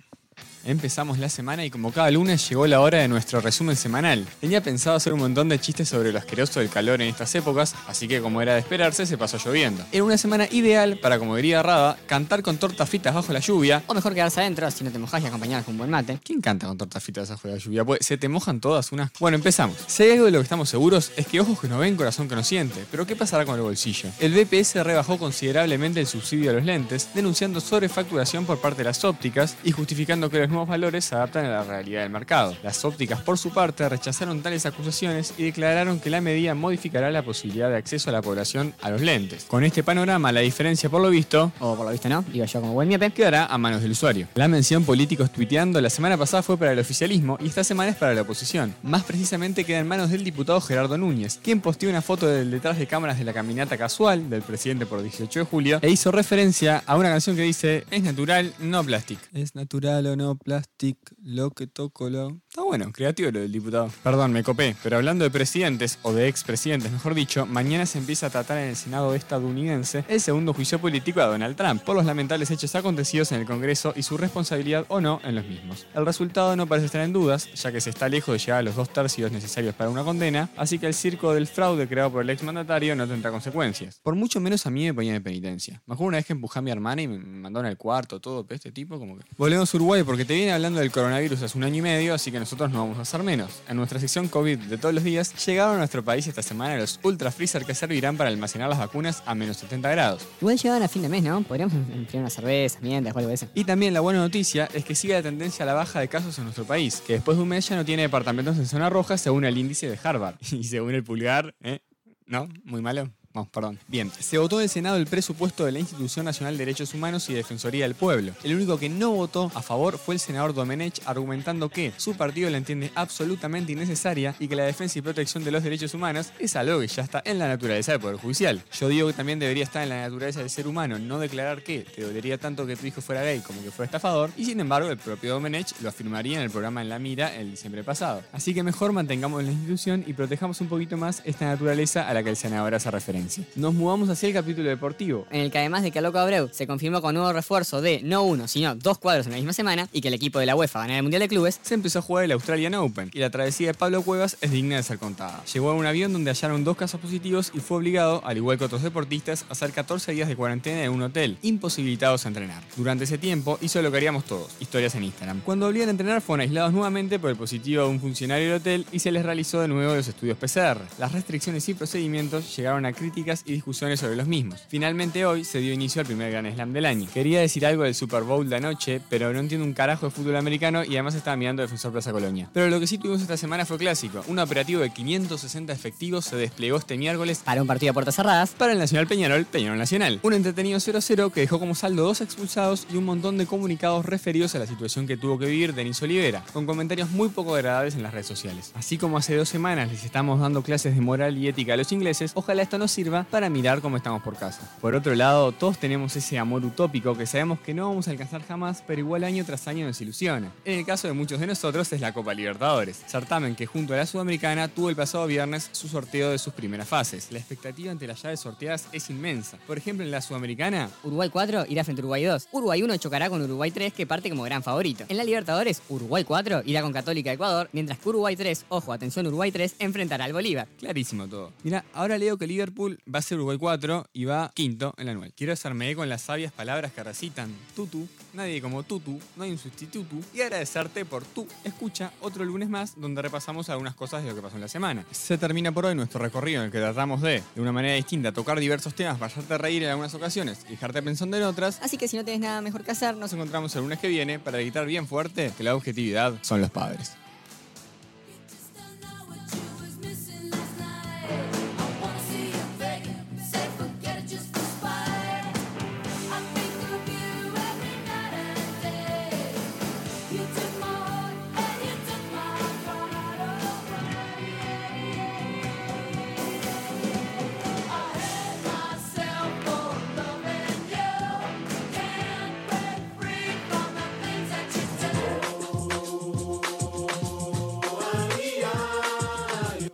Empezamos la semana y como cada lunes llegó la hora de nuestro resumen semanal. Tenía pensado hacer un montón de chistes sobre lo asqueroso del calor en estas épocas, así que como era de esperarse, se pasó lloviendo. Era una semana ideal para, como diría Rada, cantar con tortas fritas bajo la lluvia. O mejor quedarse adentro si no te mojas y acompañar con un buen mate. ¿Quién canta con tortas fritas bajo la lluvia? Pues se te mojan todas unas. Bueno, empezamos. Si hay algo de lo que estamos seguros es que ojos que no ven, corazón que no siente. Pero ¿qué pasará con el bolsillo? El BPS rebajó considerablemente el subsidio a los lentes, denunciando sobrefacturación por parte de las ópticas y justificando que los nuevos valores se adaptan a la realidad del mercado. Las ópticas, por su parte, rechazaron tales acusaciones y declararon que la medida modificará la posibilidad de acceso a la población a los lentes. Con este panorama, la diferencia, por lo visto, O por lo visto no, digo yo como buen miope. quedará a manos del usuario. La mención políticos tuiteando la semana pasada fue para el oficialismo y esta semana es para la oposición. Más precisamente queda en manos del diputado Gerardo Núñez, quien posteó una foto del detrás de cámaras de la caminata casual del presidente por 18 de julio e hizo referencia a una canción que dice es natural, no plastic. Es natural o no plastic, lo que toco lo... Está bueno, creativo lo del diputado. Perdón, me copé, pero hablando de presidentes, o de expresidentes mejor dicho, mañana se empieza a tratar en el Senado estadounidense el segundo juicio político a Donald Trump por los lamentables hechos acontecidos en el Congreso y su responsabilidad o no en los mismos. El resultado no parece estar en dudas, ya que se está lejos de llegar a los dos tercios necesarios para una condena, así que el circo del fraude creado por el exmandatario no tendrá consecuencias. Por mucho menos a mí me ponía de penitencia. Me acuerdo una vez que empujé a mi hermana y me mandaron al cuarto, todo, pero este tipo como que... Volvemos a Uruguay porque te viene hablando del coronavirus hace un año y medio, así que nosotros no vamos a hacer menos. En nuestra sección COVID de todos los días, llegaron a nuestro país esta semana los ultra freezer que servirán para almacenar las vacunas a menos 70 grados. Igual llegaban a fin de mes, ¿no? Podríamos enfriar una cerveza, mientras o algo de eso. Y también la buena noticia es que sigue la tendencia a la baja de casos en nuestro país, que después de un mes ya no tiene departamentos en zona roja según el índice de Harvard. (laughs) Y según el pulgar, ¿eh? ¿No? Muy malo. No, perdón. Bien, se votó en el Senado el presupuesto de la Institución Nacional de Derechos Humanos y Defensoría del Pueblo. El único que no votó a favor fue el senador Domenech, argumentando que su partido la entiende absolutamente innecesaria y que la defensa y protección de los derechos humanos es algo que ya está en la naturaleza del Poder Judicial. Yo digo que también debería estar en la naturaleza del ser humano no declarar que te dolería tanto que tu hijo fuera gay como que fuera estafador, y sin embargo el propio Domenech lo afirmaría en el programa En la Mira el diciembre pasado. Así que mejor mantengamos la institución y protejamos un poquito más esta naturaleza a la que el senador hace referencia. Nos mudamos hacia el capítulo deportivo. En el que además de que Loco Abreu se confirmó con nuevo refuerzo de no uno, sino dos cuadros en la misma semana y que el equipo de la UEFA ganara el Mundial de Clubes, Se empezó a jugar el Australian Open y la travesía de Pablo Cuevas es digna de ser contada. Llegó a un avión donde hallaron dos casos positivos y fue obligado, al igual que otros deportistas, a hacer 14 días de cuarentena en un hotel, imposibilitados a entrenar. Durante ese tiempo hizo lo que haríamos todos, historias en Instagram. Cuando volvían a entrenar fueron aislados nuevamente por el positivo de un funcionario del hotel y se les realizó de nuevo los estudios PCR. Las restricciones y procedimientos llegaron a críticas y discusiones sobre los mismos. Finalmente hoy se dio inicio al primer Gran Slam del año. Quería decir algo del Super Bowl de anoche, pero no entiendo un carajo de fútbol americano y además estaba mirando Defensor Plaza Colonia. Pero lo que sí tuvimos esta semana fue clásico. Un operativo de 560 efectivos se desplegó este miércoles para un partido a puertas cerradas para el Nacional Peñarol, Peñarol Nacional. Un entretenido 0-0 que dejó como saldo dos expulsados y un montón de comunicados referidos a la situación que tuvo que vivir Denis Olivera, con comentarios muy poco agradables en las redes sociales. Así como hace dos semanas les estamos dando clases de moral y ética a los ingleses, ojalá esto nos sirva para mirar cómo estamos por casa. Por otro lado, todos tenemos ese amor utópico que sabemos que no vamos a alcanzar jamás, pero igual año tras año nos ilusiona. En el caso de muchos de nosotros es la Copa Libertadores, certamen que junto a la Sudamericana tuvo el pasado viernes su sorteo de sus primeras fases. La expectativa ante las llaves sorteadas es inmensa. Por ejemplo, en la Sudamericana, Uruguay 4 irá frente a Uruguay 2. Uruguay 1 chocará con Uruguay 3 que parte como gran favorito. En la Libertadores, Uruguay 4 irá con Católica Ecuador, mientras que Uruguay 3, ojo, atención Uruguay 3, enfrentará al Bolívar. Clarísimo todo. Mira, ahora leo que Liverpool va a ser Uruguay 4 y va quinto en la anual. Quiero hacerme eco en las sabias palabras que recitan Tutu, nadie como Tutu, no hay un sustituto, y agradecerte por tu escucha otro lunes más donde repasamos algunas cosas de lo que pasó en la semana. Se termina por hoy nuestro recorrido en el que tratamos de, de una manera distinta, tocar diversos temas, para hacerte reír en algunas ocasiones y dejarte pensando en otras. Así que si no tienes nada mejor que hacer, Nos encontramos el lunes que viene para gritar bien fuerte que la objetividad son los padres.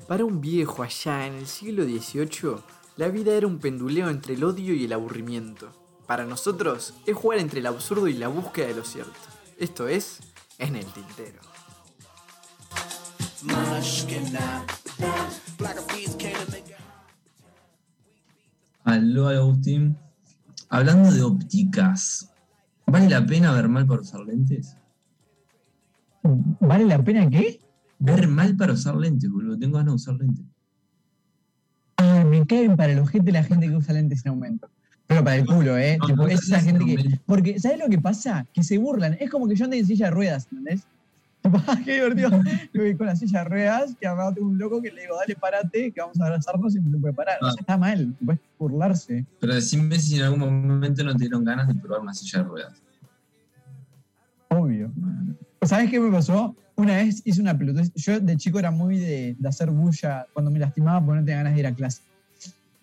Para un viejo allá en el siglo XVIII, la vida era un penduleo entre el odio y el aburrimiento. Para nosotros, es jugar entre el absurdo y la búsqueda de lo cierto. Esto es, en el tintero. Aló, Agustín. Hablando de ópticas, ¿vale la pena ver mal para usar lentes? ¿Vale la pena qué? Ver mal para usar lentes, boludo. Tengo ganas de usar lentes. Ay, me caen para el ojete la gente que usa lentes sin aumento. Pero para el culo, ¿eh? No, Tipo, no, es esa gente que. Porque, ¿sabes lo que pasa? Que se burlan. Es como que yo ande en silla de ruedas, ¿entendés? (laughs) "Ah, qué divertido. Yo voy con la silla de ruedas acá tengo un loco que le digo, dale, parate, que vamos a abrazarnos y no se puede parar. O sea, está mal, tipo, es burlarse. Pero decime si en algún momento no te dieron ganas de probar una silla de ruedas. Obvio. ¿Sabes qué me pasó? Una vez hice una pelotudez. Yo de chico era muy de, de hacer bulla cuando me lastimaba porque no tenía ganas de ir a clase.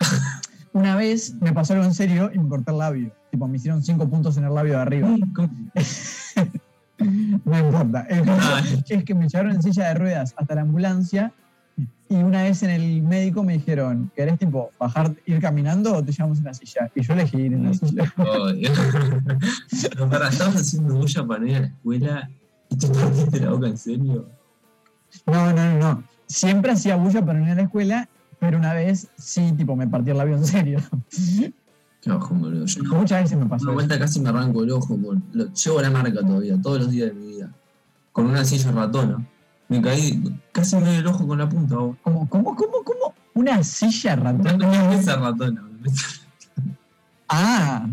(laughs) Una vez me pasó algo en serio y me corté el labio. Tipo, me hicieron cinco puntos en el labio de arriba. (laughs) no importa. El caso es que me llevaron en silla de ruedas hasta la ambulancia y una vez en el médico me dijeron, ¿querés tipo bajar, ir caminando o te llevamos en la silla? Y yo elegí ir en la silla. (laughs) Pero para, estabas haciendo bulla para no ir a la escuela y te partiste la boca en serio. No, no, no, no. Siempre hacía bulla para no ir a la escuela, pero una vez sí, tipo, me partí el labio en serio. Qué bajo, boludo. Yo no- Muchas veces me pasó. Una vuelta casi me arranco el ojo. Con, lo, llevo la marca todavía, todos los días de mi vida. Con una silla ratona. Me caí, casi me dio el ojo con la punta. vos. ¿Cómo, cómo, cómo, cómo? Una silla ratona. Una mesa ratona. Ah,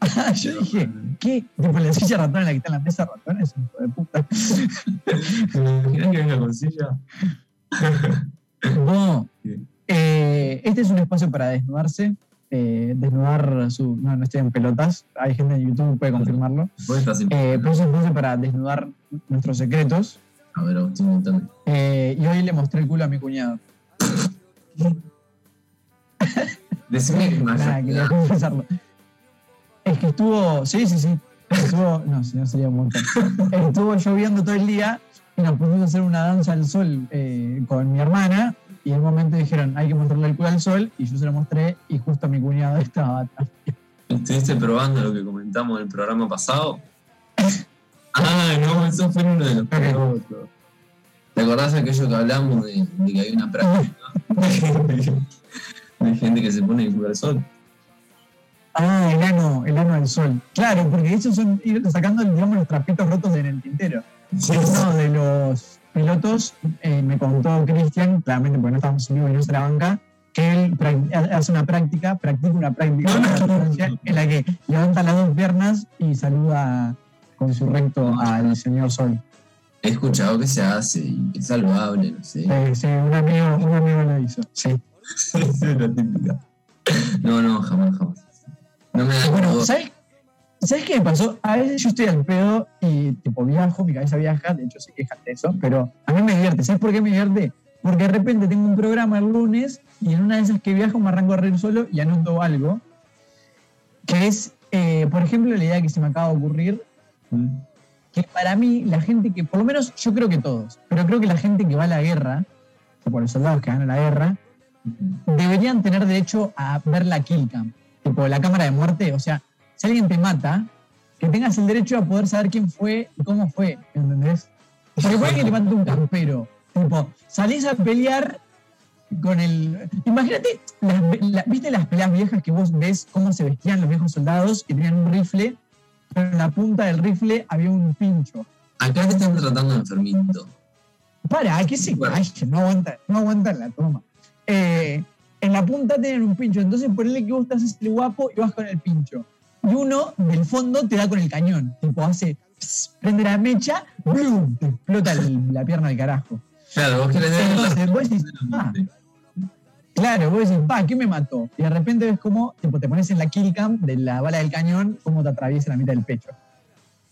Ah, yo dije, ¿qué? Tipo, la silla ratona la que está en la mesa ratona es un hijo de puta. ¿Me imaginas que venga con silla? No. Eh, este es un espacio para desnudarse. eh, desnudar su. No, no estoy en pelotas. Hay gente en YouTube que puede confirmarlo. Vos estás en- Eh, pero es un espacio para desnudar nuestros secretos. A ver, Agustín, contame. Eh, y hoy le mostré el culo a mi cuñado. Decime que (laughs) Nada, quería confesarlo. Es que estuvo. Sí, sí, sí. Estuvo. No, si no sería un montón. Estuvo lloviendo todo el día y nos pusimos a hacer una danza al sol eh, con mi hermana. y en un momento dijeron, hay que mostrarle el culo al sol, y yo se lo mostré, y justo mi cuñado estaba ¿Estuviste probando lo que comentamos en el programa pasado? ah, no, eso fue uno de los programas. ¿Te acordás aquello que hablamos de, de que hay una práctica (laughs) de gente que se pone el culo al sol? Ah, el ano, el ano al sol. Claro, porque esos son ir sacando, digamos, los trapitos rotos en el tintero. Uno de los pilotos, eh, me contó Cristian, claramente porque no estábamos en vivo y no se la banca, que él hace una práctica, practica una práctica en la que levanta las dos piernas y saluda con su recto al señor sol. He escuchado que se hace y que es saludable, no sé. Sí, sí, un amigo, un amigo lo hizo. Sí. (laughs) es. No, no, jamás, jamás. No me da Bueno, ¿sabes, ¿sabes qué me pasó? A veces yo estoy al pedo y tipo viajo, mi cabeza viaja, de hecho se quejan de eso, pero a mí me divierte. ¿Sabes por qué me divierte? Porque de repente tengo un programa el lunes y en una de esas que viajo me arranco a reír solo y anoto algo, que es, eh, por ejemplo, la idea que se me acaba de ocurrir, que para mí la gente que, por lo menos yo creo que todos, pero creo que la gente que va a la guerra, tipo los soldados que van a la guerra, deberían tener derecho a ver la kill cam, tipo la cámara de muerte. O sea, si alguien te mata, que tengas el derecho a poder saber quién fue y cómo fue, ¿entendés? Porque puede que te mate un campero, tipo, salís a pelear con el... Imagínate, las- la- ¿viste las peleas viejas que vos ves cómo se vestían los viejos soldados que tenían un rifle, pero en la punta del rifle había un pincho? Acá te están tratando de enfermito. Para, que se calle, no aguanta, no aguanta la toma. Eh, en la punta tienen un pincho, entonces ponele que vos te haces el guapo y vas con el pincho. Y uno del fondo te da con el cañón, tipo hace, pss, prende la mecha, ¡blum! te explota el- la pierna del carajo. Claro, vos querés Entonces vos decís, "Ah". claro, vos decís, pa, ¿qué me mató? Y de repente ves cómo tipo, te pones en la kill cam de la bala del cañón, cómo te atraviesa la mitad del pecho.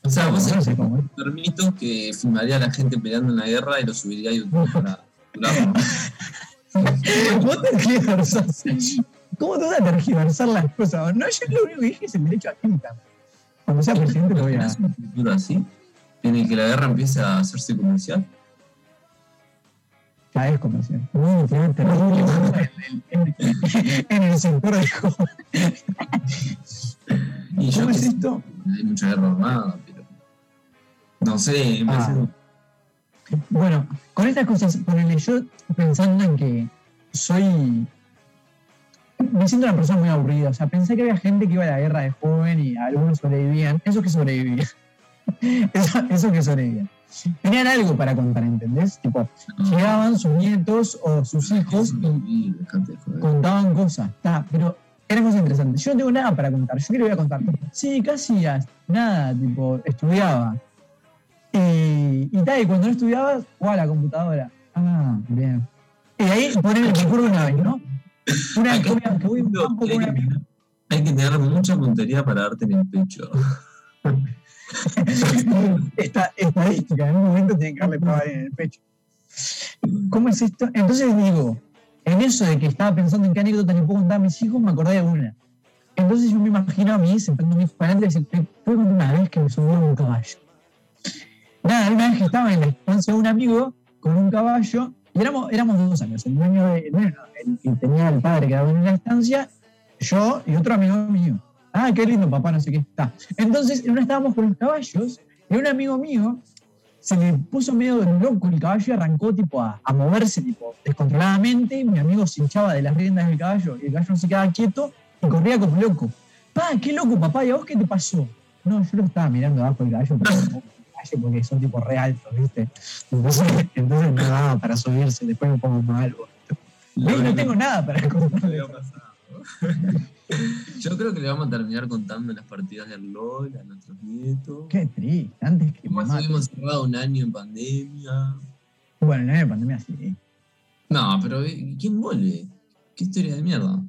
O sea, vos no sé cómo. enfermito que filmaría a la gente peleando en la guerra y lo subiría a YouTube para. (laughs) Vos (laughs) tergiversás. ¿Cómo te vas a tergiversar las cosas? No, yo lo único que dije es el derecho a quinta. Cuando sea presidente lo voy a... ¿Es un futuro así? En el que la guerra empiece a hacerse comercial. Cada vez comercial. Uy, qué terrible. (laughs) En, el sector de. Y yo ¿Cómo es esto? Hay mucha guerra armada, pero. No sé, me Ah. parece- Bueno, con estas cosas, ponele yo pensando en que soy. Me siento una persona muy aburrida. O sea, pensé que había gente que iba a la guerra de joven y algunos sobrevivían. Esos que sobrevivían. (laughs) Eso, esos que sobrevivían. Tenían algo para contar, ¿entendés? Tipo, llegaban sus nietos o sus hijos y contaban cosas. Ta, pero eran cosas interesantes. Yo no tengo nada para contar. ¿Yo qué le voy a contar? Sí, casi nada, tipo, estudiaba. Y, y tal, y cuando no estudiaba, jugaba a la computadora. Ah, bien. Y ahí, ponele, me acuerdo una vez, ¿no? Una vez que voy a- un campo con una amiga. Hay que tener mucha puntería para darte en el pecho. (laughs) esta estadística, en un momento tienen que darle prueba en el pecho. ¿Cómo es esto? Entonces digo, en eso de que estaba pensando en qué anécdota le puedo contar a mis hijos, me acordé de una. Entonces yo me imagino a mí sentando a mi hijo adelante y decir, "Te puedo contar una vez que me subió un caballo. Nada, una vez que estaba en la estancia de un amigo con un caballo, y éramos, éramos dos amigos, el dueño de, tenía el padre que dueño de la estancia, yo y otro amigo mío. Ah, qué lindo papá, no sé qué está. Entonces, en una estábamos con los caballos, y un amigo mío se le puso medio loco el caballo y arrancó tipo a, a moverse tipo descontroladamente. Mi amigo se hinchaba de las riendas del caballo y el caballo no se quedaba quieto y corría como loco. Pa, qué loco, papá, ¿y a vos qué te pasó? No, yo lo estaba mirando abajo del caballo, pero porque son tipo re altos, ¿viste? Entonces, (laughs) entonces no daba para subirse, después me pongo mal. ¿Ves? No tengo nada para (laughs) contarle. (laughs) Yo creo que le vamos a terminar contando las partidas del LOL a nuestros nietos. Qué triste, antes que maten. estuvimos cerrados un año en pandemia. Bueno, en la pandemia sí. No, pero eh, ¿quién vuelve? ¿Qué historia de mierda?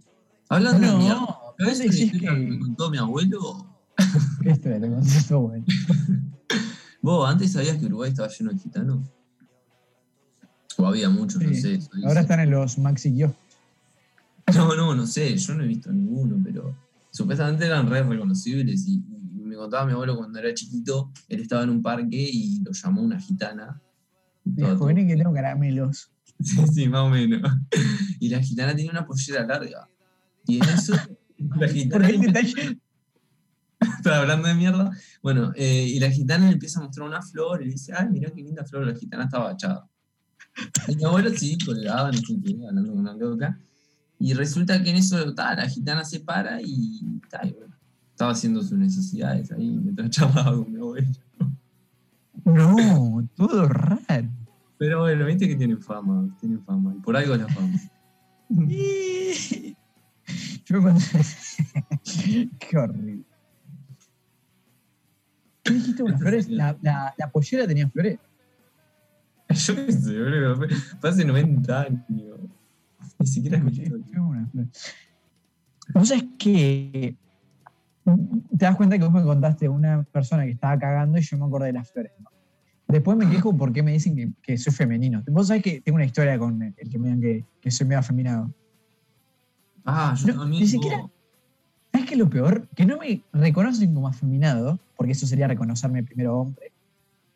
Hablando No, de mierda. vos ¿Sabés una decís historia que- que me contó mi abuelo? ¿Qué historia te contesto, bueno? ¿Vos antes sabías que Uruguay estaba lleno de gitanos? O había muchos, no sé. eso dice. Ahora están en los maxi kioscos. No, no, no sé, yo no he visto ninguno, pero supuestamente eran re reconocibles y, y me contaba mi abuelo cuando era chiquito, él estaba en un parque y lo llamó una gitana. Y todo- que tengo caramelos. (laughs) Sí, sí, más o menos. Y la gitana tenía una pollera larga. Y en eso, (laughs) la gitana. Detalle. Estaba (laughs) hablando de mierda. Bueno, eh, y la gitana le empieza a mostrar una flor y le dice, ay, mirá qué linda flor, la gitana estaba agachada. (laughs) Y mi abuelo sí, colgaba, no sé qué, hablando con una loca. Y resulta que en eso ta, la gitana se para y, ta, y bueno, estaba haciendo sus necesidades ahí mientras (laughs) charlaba con mi abuelo. No, todo raro. Pero bueno, viste que tienen fama, tienen fama. Y por algo es la fama. Yo cuando... Qué horrible. ¿Qué dijiste con las flores? (laughs) La, la, la pollera tenía flores. Yo qué sé, boludo. fue- hace 90 años. Ni siquiera escuché. Vos sabés que te das cuenta que vos me contaste una persona que estaba cagando y yo me acordé de las flores. ¿no? Después me quejo porque me dicen que, que soy femenino. Vos sabés que tengo una historia con el que me digan que, que soy medio afeminado. Ah, yo también. Ni siquiera. ¿Sabes qué es lo peor? Que no me reconocen como afeminado, porque eso sería reconocerme primero hombre,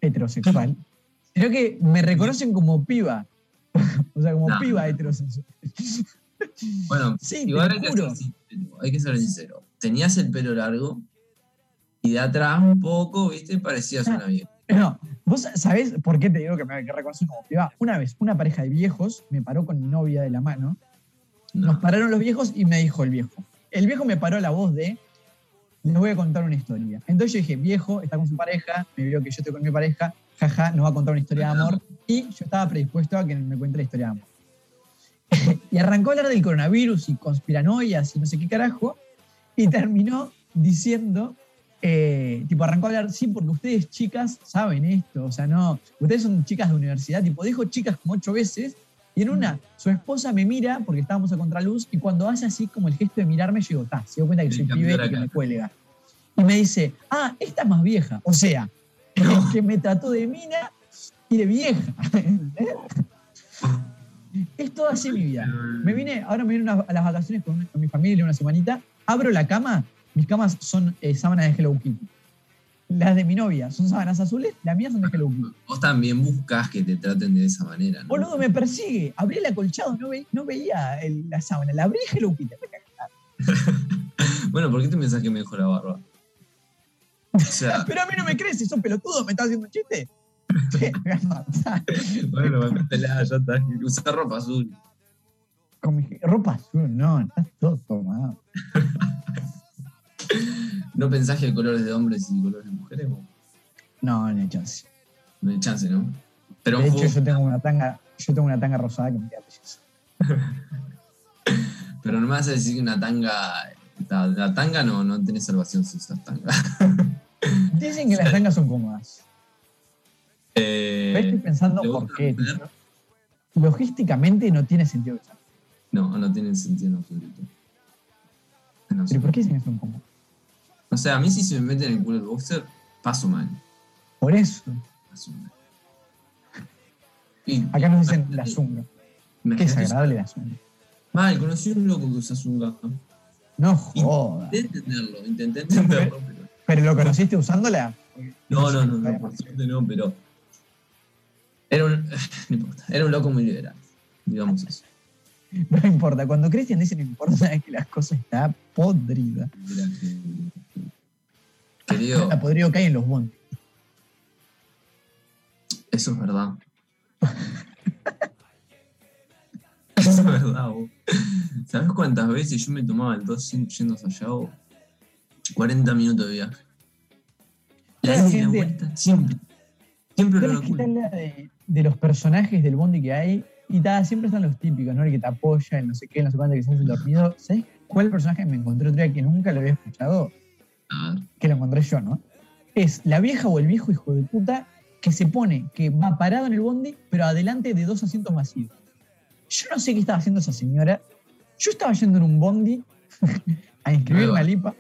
heterosexual, (laughs) sino que me reconocen como piba. (laughs) o sea, como piba heterosexual. (laughs) Bueno, Sí, igual hay que, juro. ser sincero, hay que ser sincero. Tenías el pelo largo y de atrás un poco, viste, parecías una vieja. No, vos sabés por qué te digo que me que reconocen como piba. Una vez, una pareja de viejos me paró con mi novia de la mano. Nos pararon los viejos y me dijo el viejo. El viejo me paró la voz de. Les voy a contar una historia. Entonces yo dije, viejo, está con su pareja, me vio que yo estoy con mi pareja, jaja, nos va a contar una historia de amor. Y yo estaba predispuesto a que me cuente la historia de amor. (laughs) y arrancó a hablar del coronavirus y conspiranoias y no sé qué carajo. Y terminó diciendo, eh, tipo, arrancó a hablar, sí, porque ustedes chicas saben esto, o sea, no, ustedes son chicas de universidad, tipo, dijo chicas como ocho veces, y en una, su esposa me mira, porque estábamos a contraluz, y cuando hace así como el gesto de mirarme, yo digo, ta, se dio cuenta que soy pibe y que me cuelga. Y me dice, ah, esta es más vieja, o sea, (laughs) que me trató de mina y de vieja. (laughs) es todo así mi vida. Me vine, ahora me vine a las vacaciones con, con mi familia una semanita, abro la cama, mis camas son eh, sábanas de Hello Kitty. Las de mi novia son sábanas azules, las mías son de Hello Kitty. Vos también buscas que te traten de esa manera, ¿no? Boludo, me persigue. Abrí el acolchado, no, ve- no veía el- la sábana. La abrí Hello Kitty. (laughs) Bueno, ¿por qué te pensás que me dejó la barba? O sea, (laughs) Pero a mí no me crees, si sos pelotudo, me estás haciendo un chiste. (laughs) Bueno, bancátela, ya está. Usar ropa azul. Con mi ropa azul, no, estás todo tomado. ¿No pensás que hay colores de hombres y mujeres? vos? No, no hay chance. No hay chance, ¿no? Pero de hecho, yo tengo una tanga, yo tengo una tanga rosada que me queda preciosa. (laughs) Pero no me vas a decir que una tanga. La, la tanga no, no tiene salvación si usas tanga. (laughs) Dicen que las tangas son cómodas. Eh, Pero estoy pensando ¿te por qué. Logísticamente no tiene sentido usar. No, no tiene sentido en absoluto. En ¿Pero por qué dicen que son cómodas? O sea, a mí si se me mete en el culo el boxer, paso mal. Por eso. Y, Acá nos dicen la zunga. Qué desagradable la zunga. Mal, conocí a un loco que usa zunga. No joda. Intenté entenderlo, intenté entenderlo. pero- ¿Pero lo conociste usándola? No, no, no, no, por suerte no, pero. Era un. (laughs) No importa, era un loco muy liberal, digamos eso. No importa. Cuando Cristian dice no importa, es que la cosa está podrida. Querido, (laughs) La podrido que hay en los bondes. Eso es verdad. (laughs) eso es verdad, vos. ¿Sabes cuántas veces yo me tomaba el 2 yendo allá? vos? 40 minutos de viaje. La ida y la vuelta, siempre. Siempre que locura. de los personajes del bondi que hay, y ta, siempre están los típicos, ¿no? El que te apoya, el no sé qué, el no sé cuánto, que se hace el dormido. ¿Sabes cuál personaje me encontré otro día que nunca lo había escuchado? A ver. Que lo encontré yo, ¿no? Es la vieja o el viejo hijo de puta que se pone, que va parado en el bondi, pero adelante de dos asientos vacíos. Yo no sé qué estaba haciendo esa señora. Yo estaba yendo en un bondi (laughs) a inscribirme a Lipa,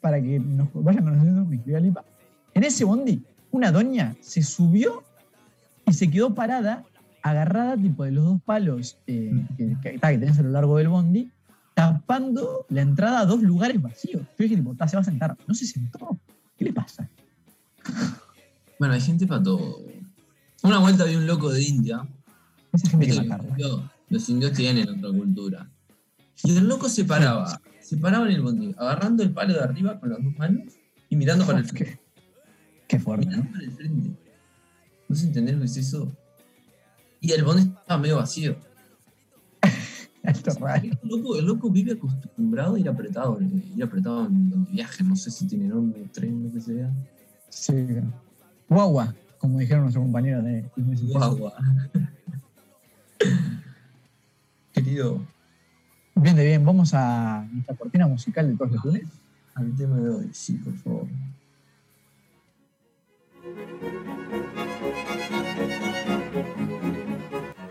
para que nos vayan conociendo, me inscribí a Lipa. En ese bondi, una doña se subió y se quedó parada, agarrada tipo de los dos palos eh, que, que, que tenías a lo largo del bondi, tapando la entrada a dos lugares vacíos. Yo dije, tipo, se va a sentar. No se sentó. ¿Qué le pasa? Bueno, hay gente para todo. Una vuelta vi un loco de India Esa gente que. Los indios, los indios tienen otra cultura. Y el loco se paraba, se paraba en el bondi, agarrando el palo de arriba con las dos manos y mirando para el frente. Qué fuerte, Mirando para el frente. ¿No se entendés lo que es eso? Y el bondi estaba medio vacío. (laughs) Esto es raro. El loco, el loco vive acostumbrado a ir apretado, ir apretado en donde viaje, no sé si tiene nombre, tren, lo que sea. Sí. Guagua, como dijeron nuestros compañeros de Guagua. (laughs) Querido, Bien, de bien, vamos a nuestra cortina musical de todos los lunes. al tema de hoy, sí, por favor.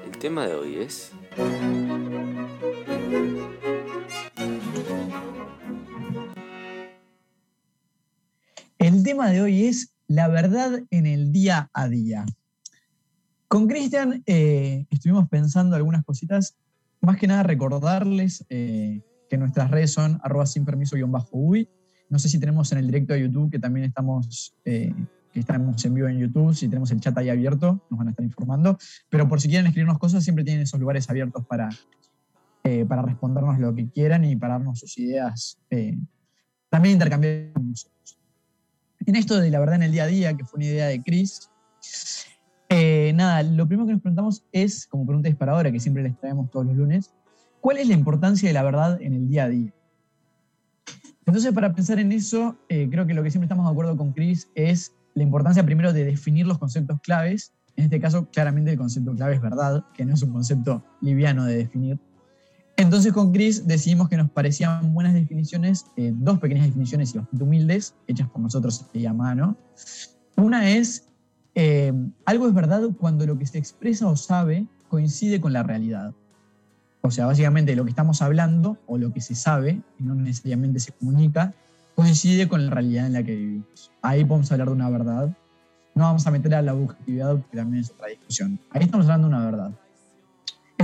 El tema de hoy es... El tema de hoy es la verdad en el día a día. Con Cristian eh, estuvimos pensando algunas cositas, más que nada recordarles eh, que nuestras redes son arroba sin permiso guion bajo uy. No sé si tenemos en el directo de YouTube, que también estamos, eh, que estamos en vivo en YouTube, si tenemos el chat ahí abierto, nos van a estar informando. Pero por si quieren escribirnos cosas, siempre tienen esos lugares abiertos para, eh, para respondernos lo que quieran y para darnos sus ideas. también intercambiar. En esto de la verdad en el día a día, que fue una idea de Chris, eh, nada, lo primero que nos preguntamos es, como pregunta disparadora que siempre les traemos todos los lunes, ¿cuál es la importancia de la verdad en el día a día? Entonces, para pensar en eso, eh, creo que lo que siempre estamos de acuerdo con Chris es la importancia primero de definir los conceptos claves. En este caso, claramente el concepto clave es verdad, que no es un concepto liviano de definir. Entonces con Chris decidimos que nos parecían buenas definiciones, eh, dos pequeñas definiciones y bastante humildes, hechas por nosotros y a mano. Una es, eh, algo es verdad cuando lo que se expresa o sabe coincide con la realidad. O sea, básicamente lo que estamos hablando o lo que se sabe, y no necesariamente se comunica, coincide con la realidad en la que vivimos. Ahí podemos hablar de una verdad. No vamos a meter a la objetividad, porque también es otra discusión. Ahí estamos hablando de una verdad.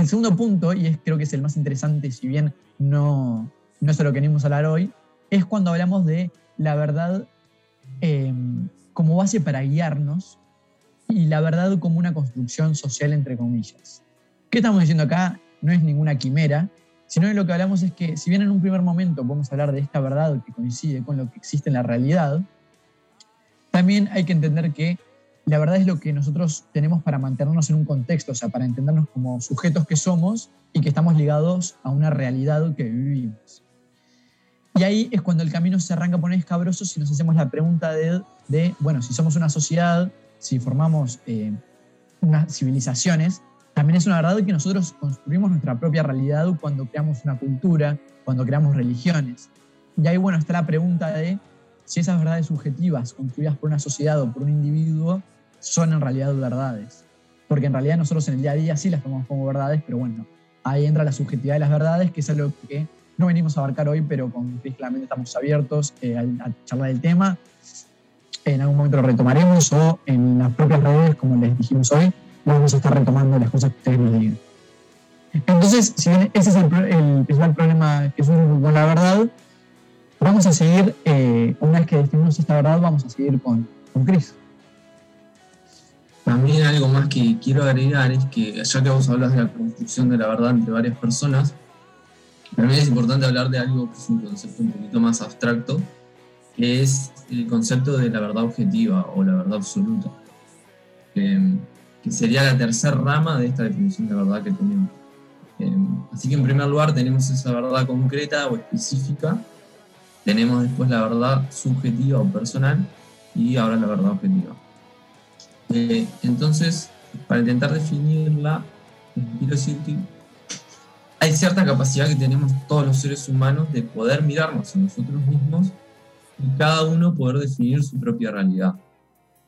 El segundo punto, y es, creo que es el más interesante, si bien no, no es de lo que venimos a hablar hoy, es cuando hablamos de la verdad eh, como base para guiarnos y la verdad como una construcción social, entre comillas. ¿Qué estamos diciendo acá? No es ninguna quimera, sino que lo que hablamos es que si bien en un primer momento podemos hablar de esta verdad que coincide con lo que existe en la realidad, también hay que entender que la verdad es lo que nosotros tenemos para mantenernos en un contexto, o sea, para entendernos como sujetos que somos y que estamos ligados a una realidad que vivimos. Y ahí es cuando el camino se arranca a poner escabroso si nos hacemos la pregunta de, bueno, si somos una sociedad, si formamos eh, unas civilizaciones, también es una verdad que nosotros construimos nuestra propia realidad cuando creamos una cultura, cuando creamos religiones. Y ahí, bueno, está la pregunta de si esas verdades subjetivas construidas por una sociedad o por un individuo son en realidad verdades. Porque en realidad nosotros en el día a día sí las tomamos como verdades, pero bueno, ahí entra la subjetividad de las verdades, que es algo que no venimos a abarcar hoy, pero con Chris claramente estamos abiertos eh, a, a charlar del tema. En algún momento lo retomaremos o en las propias redes, como les dijimos hoy, vamos a estar retomando las cosas que ustedes nos digan. Entonces, si bien ese es el, el principal problema que surge con la verdad, vamos a seguir, eh, una vez que definimos esta verdad, vamos a seguir con, con Chris. También algo más que quiero agregar es que, ya que vos hablas de la construcción de la verdad entre varias personas, también es importante hablar de algo que es un concepto un poquito más abstracto, que es el concepto de la verdad objetiva o la verdad absoluta, que, que sería la tercera rama de esta definición de verdad que tenemos. Eh, así que en primer lugar tenemos esa verdad concreta o específica, tenemos después la verdad subjetiva o personal y ahora la verdad objetiva. Eh, entonces, para intentar definirla, quiero decir hay cierta capacidad que tenemos todos los seres humanos de poder mirarnos a nosotros mismos y cada uno poder definir su propia realidad.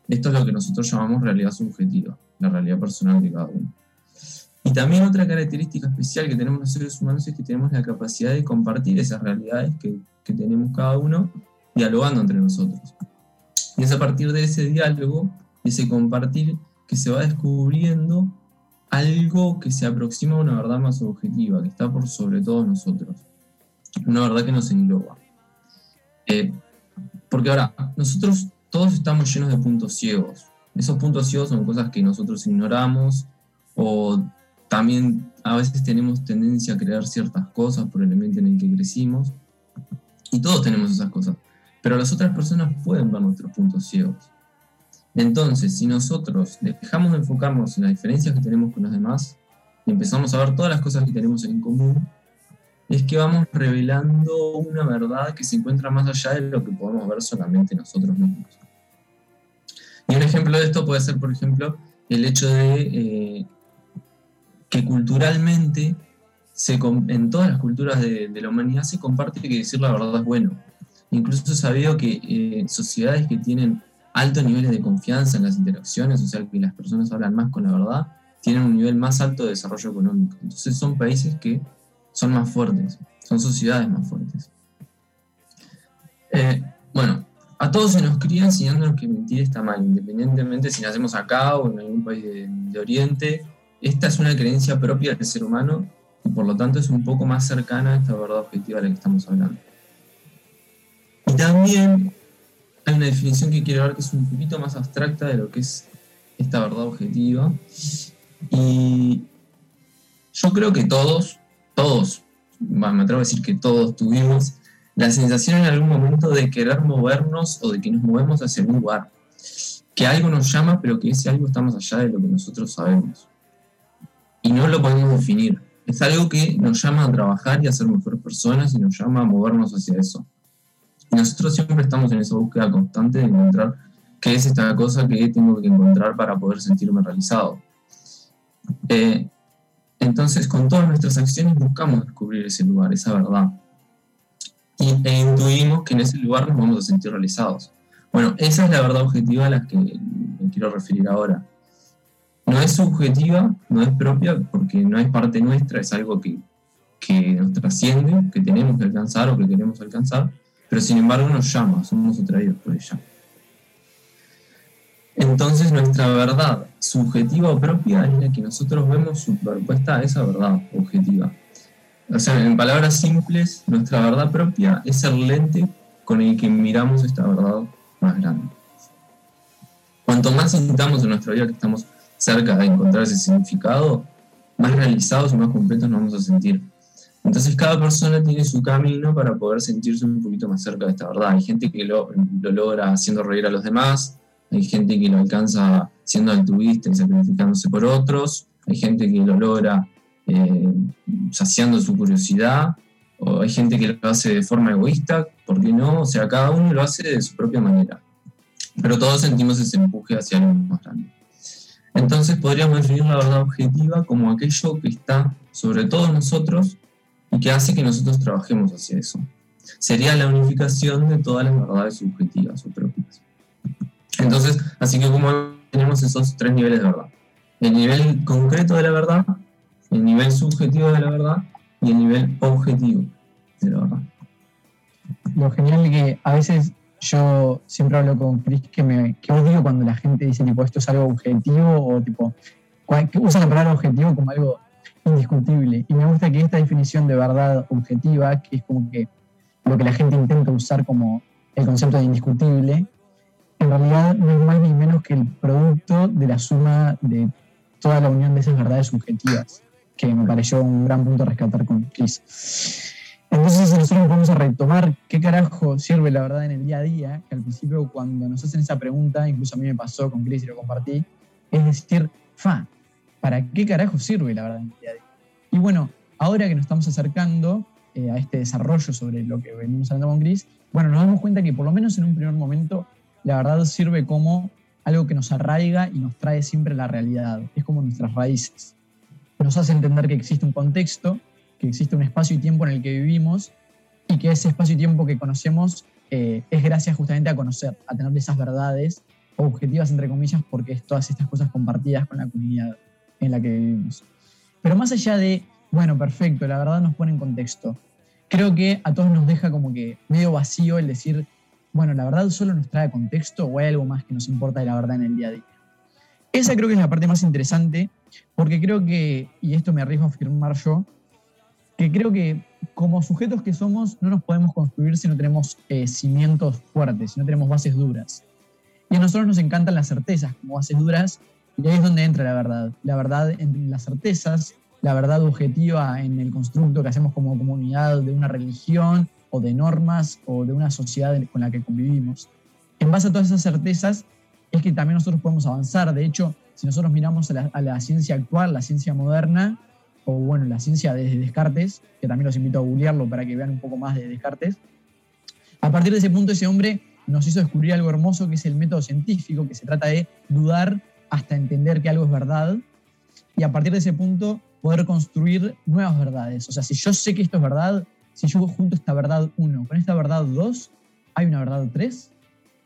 Esto es lo que nosotros llamamos realidad subjetiva, la realidad personal de cada uno. Y también otra característica especial que tenemos los seres humanos es que tenemos la capacidad de compartir esas realidades que, que tenemos cada uno dialogando entre nosotros. Y es a partir de ese diálogo, de ese compartir, que se va descubriendo algo que se aproxima a una verdad más objetiva, que está por sobre todos nosotros. Una verdad que nos engloba. Eh, porque ahora, nosotros todos estamos llenos de puntos ciegos. Esos puntos ciegos son cosas que nosotros ignoramos o también a veces tenemos tendencia a creer ciertas cosas por el ambiente en el que crecimos. Y todos tenemos esas cosas. Pero las otras personas pueden ver nuestros puntos ciegos. Entonces, si nosotros dejamos de enfocarnos en las diferencias que tenemos con los demás y empezamos a ver todas las cosas que tenemos en común, es que vamos revelando una verdad que se encuentra más allá de lo que podemos ver solamente nosotros mismos. Y un ejemplo de esto puede ser, por ejemplo, el hecho de eh, que culturalmente, se, en todas las culturas de, la humanidad se comparte que decir la verdad es bueno. Incluso he sabido que eh, sociedades que tienen altos niveles de confianza en las interacciones, o sea, que las personas hablan más con la verdad, tienen un nivel más alto de desarrollo económico. Entonces son países que son más fuertes, son sociedades más fuertes. Eh, bueno, a todos se nos cría enseñándonos que mentir está mal, independientemente si nacemos acá o en algún país de Oriente. Esta es una creencia propia del ser humano y por lo tanto es un poco más cercana a esta verdad objetiva de la que estamos hablando. Y también hay una definición que quiero dar que es un poquito más abstracta de lo que es esta verdad objetiva. Y yo creo que todos, todos, bueno, me atrevo a decir que todos tuvimos la sensación en algún momento de querer movernos o de que nos movemos hacia un lugar. Que algo nos llama, pero que ese algo está más allá de lo que nosotros sabemos. Y no lo podemos definir. Es algo que nos llama a trabajar y a ser mejores personas y nos llama a movernos hacia eso. Nosotros siempre estamos en esa búsqueda constante de encontrar qué es esta cosa que tengo que encontrar para poder sentirme realizado. Eh, entonces, con todas nuestras acciones buscamos descubrir ese lugar, esa verdad. Y, e intuimos que en ese lugar nos vamos a sentir realizados. Bueno, esa es la verdad objetiva a la que me quiero referir ahora. No es subjetiva, no es propia, porque no es parte nuestra, es algo que, que nos trasciende, que tenemos que alcanzar o que queremos alcanzar, pero sin embargo nos llama, somos atraídos por ella. Entonces nuestra verdad subjetiva o propia es la que nosotros vemos superpuesta a esa verdad objetiva. O sea, en palabras simples, nuestra verdad propia es el lente con el que miramos esta verdad más grande. Cuanto más sintamos en nuestra vida que estamos cerca de encontrar ese significado, más realizados y más completos nos vamos a sentir. Entonces cada persona tiene su camino para poder sentirse un poquito más cerca de esta verdad. Hay gente que lo, lo logra haciendo reír a los demás, hay gente que lo alcanza siendo altruista y sacrificándose por otros, hay gente que lo logra eh, saciando su curiosidad, o hay gente que lo hace de forma egoísta, ¿por qué no? O sea, cada uno lo hace de su propia manera. Pero todos sentimos ese empuje hacia algo más grande. Entonces podríamos definir la verdad objetiva como aquello que está sobre todos nosotros y que hace que nosotros trabajemos hacia eso. Sería la unificación de todas las verdades subjetivas o propias. Entonces, así que como tenemos esos tres niveles de verdad. El nivel concreto de la verdad, el nivel subjetivo de la verdad y el nivel objetivo de la verdad. Lo genial que a veces yo siempre hablo con Chris que, me, que odio cuando la gente dice tipo esto es algo objetivo o tipo usa la palabra objetivo como algo indiscutible. Y me gusta que esta definición de verdad objetiva, que es como que lo que la gente intenta usar como el concepto de indiscutible, en realidad no es más ni menos que el producto de la suma de toda la unión de esas verdades subjetivas, que me pareció un gran punto rescatar con Chris. Entonces nosotros vamos a retomar qué carajo sirve la verdad en el día a día, que al principio cuando nos hacen esa pregunta, incluso a mí me pasó con Chris y lo compartí, es decir, fa, ¿para qué carajo sirve la verdad en el día a día? Y bueno, ahora que nos estamos acercando eh, a este desarrollo sobre lo que venimos hablando con Chris, bueno, nos damos cuenta que por lo menos en un primer momento la verdad sirve como algo que nos arraiga y nos trae siempre la realidad, es como nuestras raíces. Nos hace entender que existe un contexto, que existe un espacio y tiempo en el que vivimos y que ese espacio y tiempo que conocemos eh, es gracias justamente a conocer, a tener esas verdades objetivas, entre comillas, porque es todas estas cosas compartidas con la comunidad en la que vivimos. Pero más allá de, bueno, perfecto, la verdad nos pone en contexto, creo que a todos nos deja como que medio vacío el decir, bueno, la verdad solo nos trae contexto o hay algo más que nos importa de la verdad en el día a día. Esa creo que es la parte más interesante, porque creo que, y esto me arriesgo a afirmar yo, que creo que como sujetos que somos no nos podemos construir si no tenemos eh, cimientos fuertes, si no tenemos bases duras. Y a nosotros nos encantan las certezas como bases duras, y ahí es donde entra la verdad. La verdad en las certezas la verdad objetiva en el constructo que hacemos como comunidad de una religión o de normas o de una sociedad con la que convivimos. En base a todas esas certezas es que también nosotros podemos avanzar. De hecho, si nosotros miramos a la, a la ciencia actual, la ciencia moderna, o bueno, la ciencia desde Descartes, que también los invito a googlearlo para que vean un poco más de Descartes, a partir de ese punto ese hombre nos hizo descubrir algo hermoso que es el método científico, que se trata de dudar hasta entender que algo es verdad, y a partir de ese punto poder construir nuevas verdades. O sea, si yo sé que esto es verdad, si yo junto esta verdad 1 con esta verdad 2, hay una verdad 3,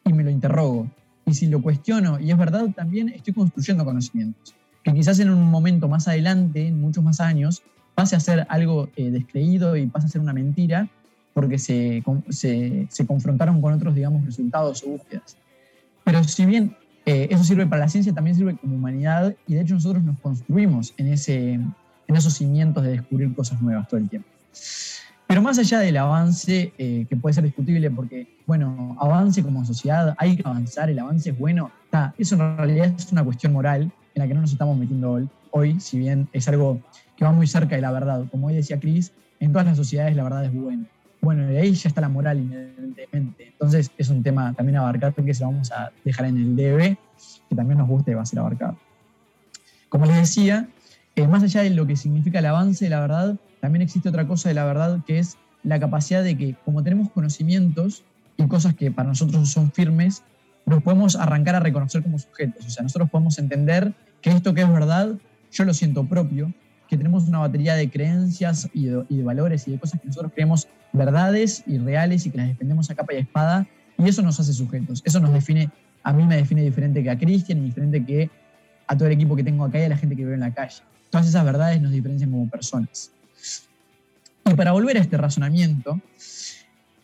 y me lo interrogo. Y si lo cuestiono y es verdad, también estoy construyendo conocimientos. Que quizás en un momento más adelante, en muchos más años, pase a ser algo eh, descreído y pase a ser una mentira, porque se, se, se, confrontaron con otros, digamos, resultados o búsquedas. Pero si bien eh, eso sirve para la ciencia, también sirve como humanidad y de hecho nosotros nos construimos en, ese, en esos cimientos de descubrir cosas nuevas todo el tiempo. Pero más allá del avance, eh, que puede ser discutible porque, bueno, avance como sociedad, hay que avanzar, el avance es bueno, está, eso en realidad es una cuestión moral en la que no nos estamos metiendo hoy, si bien es algo que va muy cerca de la verdad. Como hoy decía Cris, en todas las sociedades la verdad es buena. Bueno, y ahí ya está la moral inherentemente. Entonces es un tema también a abarcar que se lo vamos a dejar en el DB, que también nos guste va a ser abarcado. Como les decía, eh, más allá de lo que significa el avance de la verdad, también existe otra cosa de la verdad que es la capacidad de que como tenemos conocimientos y cosas que para nosotros son firmes, los podemos arrancar a reconocer como sujetos. O sea, nosotros podemos entender que esto que es verdad, yo lo siento propio, que tenemos una batería de creencias y de, valores y de cosas que nosotros creemos verdades y reales y que las defendemos a capa y espada, y eso nos hace sujetos. Eso nos define, a mí me define diferente que a Cristian y diferente que a todo el equipo que tengo acá y a la gente que vive en la calle. Todas esas verdades nos diferencian como personas. Y para volver a este razonamiento,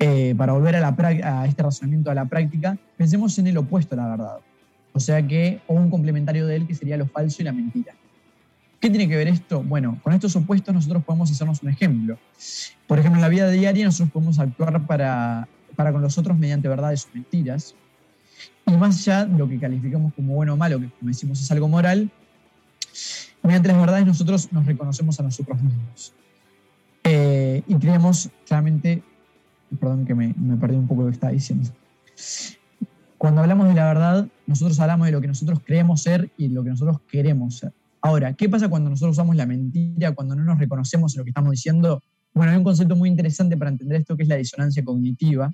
eh, para volver a este razonamiento a la práctica, pensemos en el opuesto a la verdad. O sea que, o un complementario de él que sería lo falso y la mentira. ¿Qué tiene que ver esto? Bueno, con estos opuestos nosotros podemos hacernos un ejemplo. Por ejemplo, en la vida diaria nosotros podemos actuar para, para con los otros mediante verdades o mentiras. Y más allá de lo que calificamos como bueno o malo, que como decimos es algo moral, mediante las verdades nosotros nos reconocemos a nosotros mismos. Eh, y creemos claramente, perdón que me, me perdí un poco lo que estaba diciendo. Cuando hablamos de la verdad, nosotros hablamos de lo que nosotros creemos ser y lo que nosotros queremos ser. Ahora, ¿qué pasa cuando nosotros usamos la mentira, cuando no nos reconocemos en lo que estamos diciendo? Bueno, hay un concepto muy interesante para entender esto que es la disonancia cognitiva.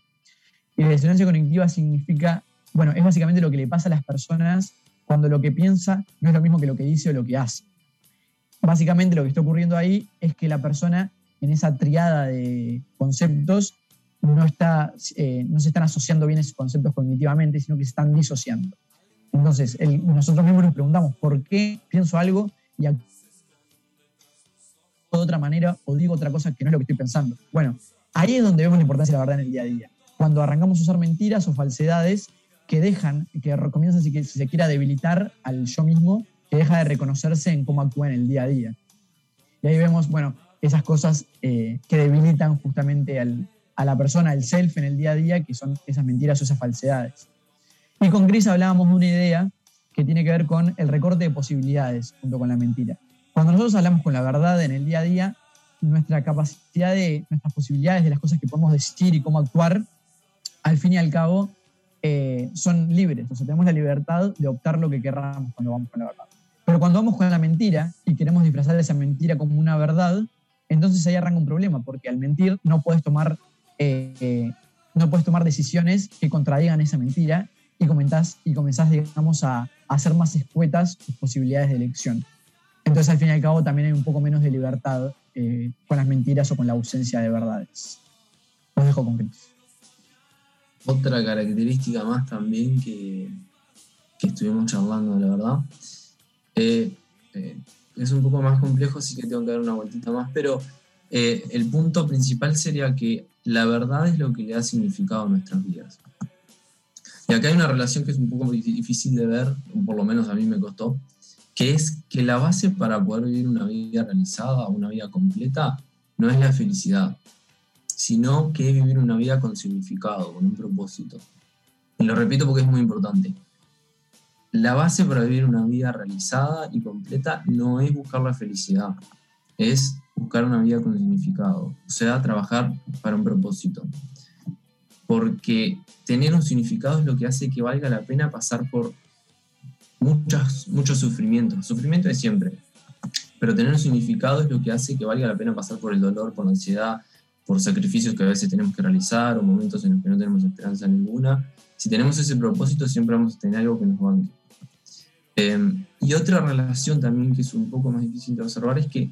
Y la disonancia cognitiva significa, bueno, es básicamente lo que le pasa a las personas cuando lo que piensa no es lo mismo que lo que dice o lo que hace. Básicamente lo que está ocurriendo ahí es que la persona en esa triada de conceptos no, está, eh, no se están asociando bien esos conceptos cognitivamente, sino que se están disociando. Entonces, nosotros mismos nos preguntamos por qué pienso algo y actúo de otra manera o digo otra cosa que no es lo que estoy pensando. Bueno, ahí es donde vemos la importancia de la verdad en el día a día. Cuando arrancamos a usar mentiras o falsedades que dejan, que comienzan, si, si se quiera, debilitar al yo mismo, que deja de reconocerse en cómo actúa en el día a día. Y ahí vemos, bueno, esas cosas eh, que debilitan justamente al, a la persona, el self en el día a día, que son esas mentiras o esas falsedades. Y con Chris hablábamos de una idea que tiene que ver con el recorte de posibilidades junto con la mentira. Cuando nosotros hablamos con la verdad en el día a día, nuestra capacidad de, nuestras posibilidades de las cosas que podemos decir y cómo actuar, al fin y al cabo, eh, son libres. O tenemos la libertad de optar lo que queramos cuando vamos con la verdad. Pero cuando vamos con la mentira y queremos disfrazar esa mentira como una verdad, entonces ahí arranca un problema, porque al mentir no puedes tomar, eh, no puedes tomar decisiones que contradigan esa mentira y, comentás, y comenzás, digamos, a, hacer más escuetas tus posibilidades de elección. Entonces, al fin y al cabo, también hay un poco menos de libertad eh, con las mentiras o con la ausencia de verdades. Los dejo con Chris. Otra característica más también que, que estuvimos charlando, la verdad, eh, eh, es un poco más complejo, así que tengo que dar una vueltita más, pero eh, el punto principal sería que la verdad es lo que le da significado a nuestras vidas. Y acá hay una relación que es un poco difícil de ver, por lo menos a mí me costó, que es que la base para poder vivir una vida realizada, una vida completa, no es la felicidad, sino que es vivir una vida con significado, con un propósito. Y lo repito porque es muy importante. La base para vivir una vida realizada y completa no es buscar la felicidad, es buscar una vida con significado, o sea, trabajar para un propósito. Porque tener un significado es lo que hace que valga la pena pasar por muchos, muchos sufrimientos. Sufrimiento es siempre, pero tener un significado es lo que hace que valga la pena pasar por el dolor, por la ansiedad, por sacrificios que a veces tenemos que realizar o momentos en los que no tenemos esperanza ninguna. Si tenemos ese propósito, siempre vamos a tener algo que nos banque. Eh, y otra relación también que es un poco más difícil de observar es que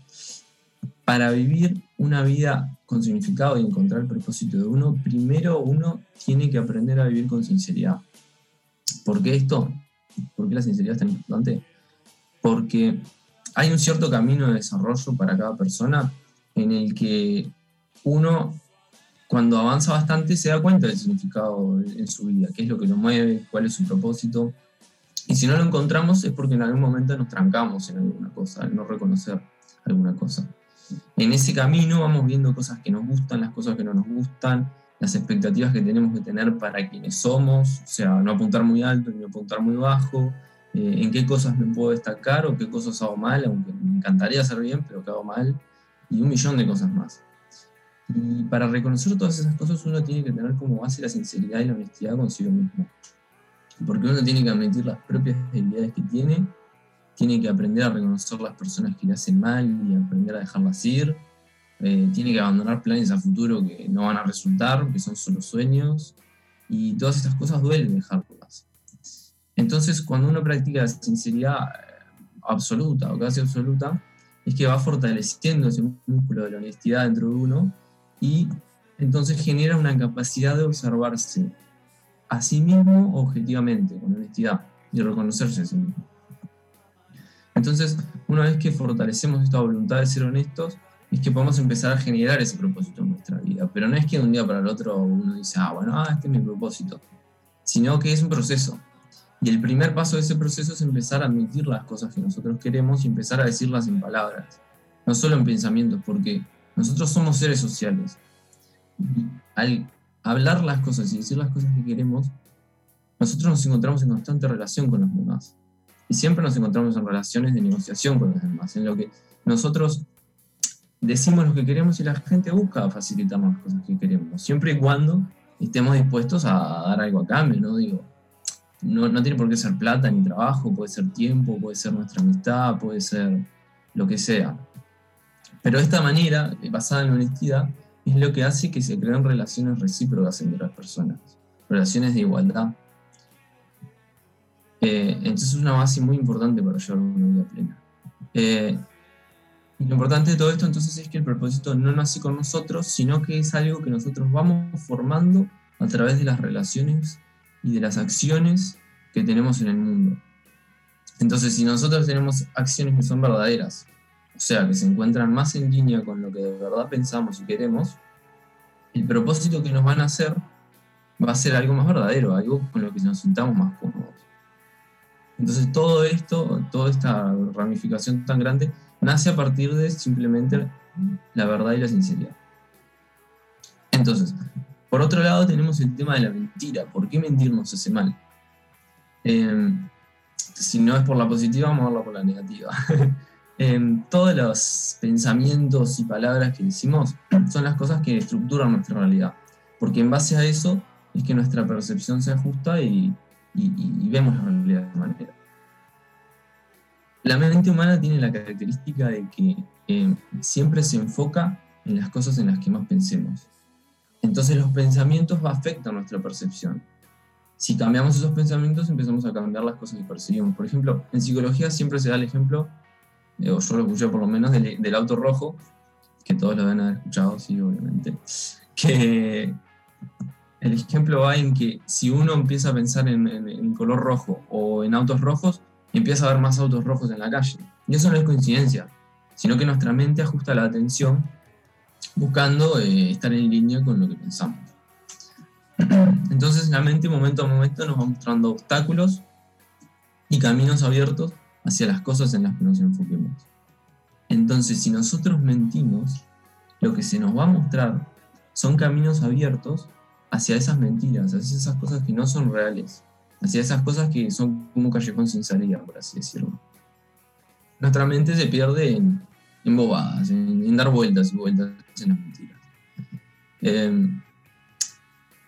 para vivir una vida con significado y encontrar el propósito de uno, primero uno tiene que aprender a vivir con sinceridad. ¿Por qué esto? ¿Por qué la sinceridad es tan importante? Porque hay un cierto camino de desarrollo para cada persona en el que uno, cuando avanza bastante, se da cuenta del significado en su vida, qué es lo que lo mueve, cuál es su propósito. Y si no lo encontramos es porque en algún momento nos trancamos en alguna cosa, al no reconocer alguna cosa. En ese camino vamos viendo cosas que nos gustan, las cosas que no nos gustan, las expectativas que tenemos que tener para quienes somos, o sea, no apuntar muy alto ni apuntar muy bajo, eh, en qué cosas me puedo destacar o qué cosas hago mal, aunque me encantaría hacer bien, pero que hago mal, y un millón de cosas más. Y para reconocer todas esas cosas uno tiene que tener como base la sinceridad y la honestidad consigo mismo. Porque uno tiene que admitir las propias debilidades que tiene tiene que aprender a reconocer las personas que le hacen mal y aprender a dejarlas ir. Eh, tiene que abandonar planes a futuro que no van a resultar, que son solo sueños. Y todas estas cosas duelen dejarlas. Entonces, cuando uno practica sinceridad eh, absoluta o casi absoluta, es que va fortaleciendo ese músculo de la honestidad dentro de uno y entonces genera una capacidad de observarse a sí mismo objetivamente, con honestidad, y reconocerse a sí mismo. Entonces, una vez que fortalecemos esta voluntad de ser honestos, es que podemos empezar a generar ese propósito en nuestra vida. Pero no es que de un día para el otro uno dice, ah, bueno, ah, este es mi propósito, sino que es un proceso. Y el primer paso de ese proceso es empezar a admitir las cosas que nosotros queremos y empezar a decirlas en palabras, no solo en pensamientos, porque nosotros somos seres sociales. Y al hablar las cosas y decir las cosas que queremos, nosotros nos encontramos en constante relación con los demás. Y siempre nos encontramos en relaciones de negociación con los demás, en lo que nosotros decimos lo que queremos y la gente busca facilitarnos las cosas que queremos, siempre y cuando estemos dispuestos a dar algo a cambio, ¿no? Digo, no, no tiene por qué ser plata ni trabajo, puede ser tiempo, puede ser nuestra amistad, puede ser lo que sea. Pero esta manera, basada en la honestidad, es lo que hace que se creen relaciones recíprocas entre las personas, relaciones de igualdad. Eh, entonces es una base muy importante para llevar una vida plena. Eh, lo importante de todo esto entonces es que el propósito no nace con nosotros, sino que es algo que nosotros vamos formando a través de las relaciones y de las acciones que tenemos en el mundo. Entonces, si nosotros tenemos acciones que son verdaderas, o sea, que se encuentran más en línea con lo que de verdad pensamos y queremos, el propósito que nos van a hacer va a ser algo más verdadero, algo con lo que nos sintamos más cómodos. Entonces todo esto, toda esta ramificación tan grande, nace a partir de simplemente la verdad y la sinceridad. Entonces, por otro lado tenemos el tema de la mentira. ¿Por qué mentir nos hace mal? Em, si no es por la positiva, vamos a verlo por la negativa. (laughs) Em, todos los pensamientos y palabras que decimos son las cosas que estructuran nuestra realidad. Porque en base a eso es que nuestra percepción se ajusta y, vemos la realidad de esa manera. La mente humana tiene la característica de que eh, siempre se enfoca en las cosas en las que más pensemos. Entonces los pensamientos afectan nuestra percepción. Si cambiamos esos pensamientos, empezamos a cambiar las cosas que percibimos. Por ejemplo, en psicología siempre se da el ejemplo, eh, o yo lo escuché por lo menos, del, del auto rojo, que todos lo deben haber escuchado, sí, obviamente, que el ejemplo va en que si uno empieza a pensar en, color rojo o en autos rojos, empieza a ver más autos rojos en la calle. Y eso no es coincidencia, sino que nuestra mente ajusta la atención buscando eh, estar en línea con lo que pensamos. (clears throat) Entonces la mente momento a momento nos va mostrando obstáculos y caminos abiertos hacia las cosas en las que nos enfoquemos. Entonces si nosotros mentimos, lo que se nos va a mostrar son caminos abiertos hacia esas mentiras, hacia esas cosas que no son reales, hacia esas cosas que son como un callejón sin salida, por así decirlo. Nuestra mente se pierde en, bobadas, en, en dar vueltas y vueltas en las mentiras. (laughs) Eh,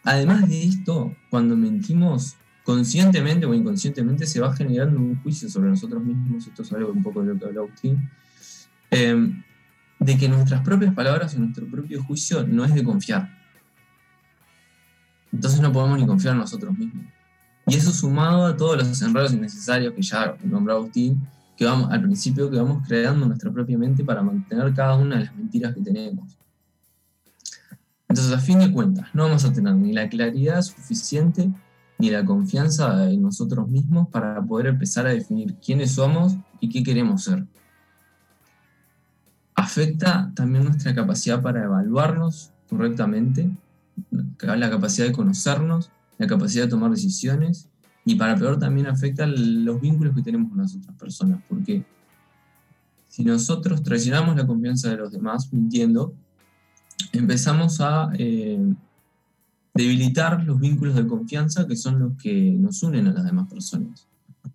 además de esto, cuando mentimos conscientemente o inconscientemente se va generando un juicio sobre nosotros mismos, esto es algo un poco de lo que habló Agustín, eh, de que nuestras propias palabras o nuestro propio juicio no es de confiar. Entonces no podemos ni confiar en nosotros mismos. Y eso sumado a todos los enredos innecesarios que ya nombró Agustín, que vamos al principio que vamos creando nuestra propia mente para mantener cada una de las mentiras que tenemos. Entonces, a fin de cuentas, no vamos a tener ni la claridad suficiente ni la confianza en nosotros mismos para poder empezar a definir quiénes somos y qué queremos ser. Afecta también nuestra capacidad para evaluarnos correctamente, la capacidad de conocernos, la capacidad de tomar decisiones y para peor también afecta los vínculos que tenemos con las otras personas, porque si nosotros traicionamos la confianza de los demás mintiendo, empezamos a eh, debilitar los vínculos de confianza que son los que nos unen a las demás personas.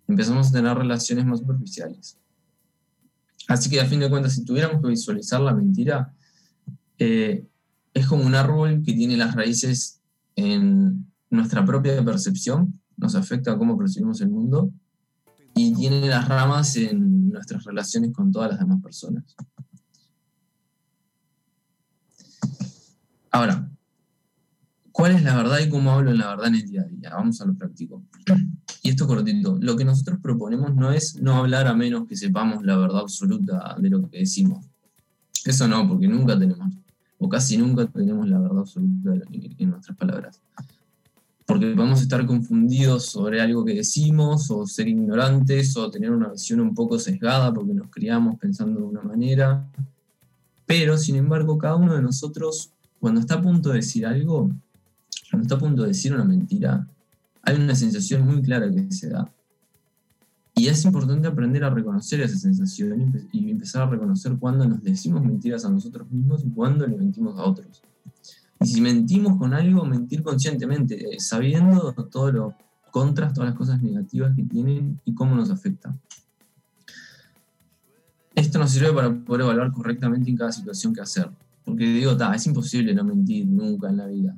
Empezamos a tener relaciones más superficiales. Así que a fin de cuentas, si tuviéramos que visualizar la mentira, eh, es como un árbol que tiene las raíces en nuestra propia percepción, nos afecta a cómo percibimos el mundo, y tiene las ramas en nuestras relaciones con todas las demás personas. Ahora, ¿cuál es la verdad y cómo hablo en la verdad en el día a día? Vamos a lo práctico. Y esto cortito. Lo que nosotros proponemos no es no hablar a menos que sepamos la verdad absoluta de lo que decimos. Eso no, porque nunca tenemos, o casi nunca tenemos la verdad absoluta en, nuestras palabras. Porque podemos estar confundidos sobre algo que decimos, o ser ignorantes, o tener una visión un poco sesgada porque nos criamos pensando de una manera. Pero, sin embargo, cada uno de nosotros, cuando está a punto de decir algo, cuando está a punto de decir una mentira, hay una sensación muy clara que se da. Y es importante aprender a reconocer esa sensación y, empe- y empezar a reconocer cuándo nos decimos mentiras a nosotros mismos y cuándo le mentimos a otros. Y si mentimos con algo, mentir conscientemente, eh, sabiendo todos los contras, todas las cosas negativas que tienen y cómo nos afecta. Esto nos sirve para poder evaluar correctamente en cada situación que hacer. Porque digo, ta, es imposible no mentir nunca en la vida.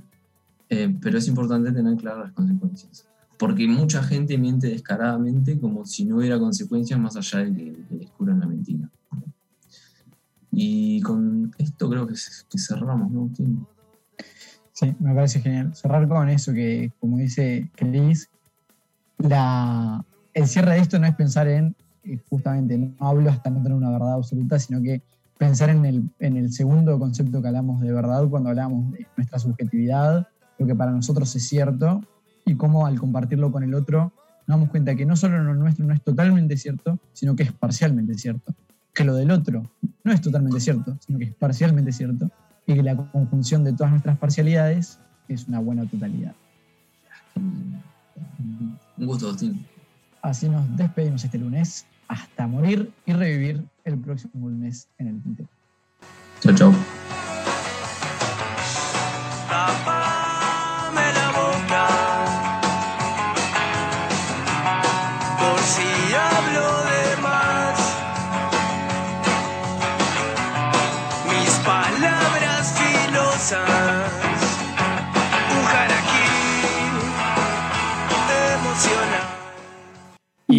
Eh, pero es importante tener claras las consecuencias. Porque mucha gente miente descaradamente como si no hubiera consecuencias más allá de que, que descubran la mentira. Y con esto creo que, cerramos, ¿no? Sí, me parece genial. Cerrar con eso que, como dice Cris, la, el cierre de esto no es pensar en, eh, justamente, no hablo hasta no tener una verdad absoluta, sino que pensar en el, en el segundo concepto que hablamos de verdad cuando hablamos de nuestra subjetividad, lo que para nosotros es cierto, y cómo al compartirlo con el otro nos damos cuenta que no solo lo nuestro no es totalmente cierto, sino que es parcialmente cierto. Que lo del otro no es totalmente cierto, sino que es parcialmente cierto, y que la conjunción de todas nuestras parcialidades es una buena totalidad. Un gusto, Agustín. Así nos despedimos este lunes hasta morir y revivir el próximo lunes en el Tintero. Chao, chao.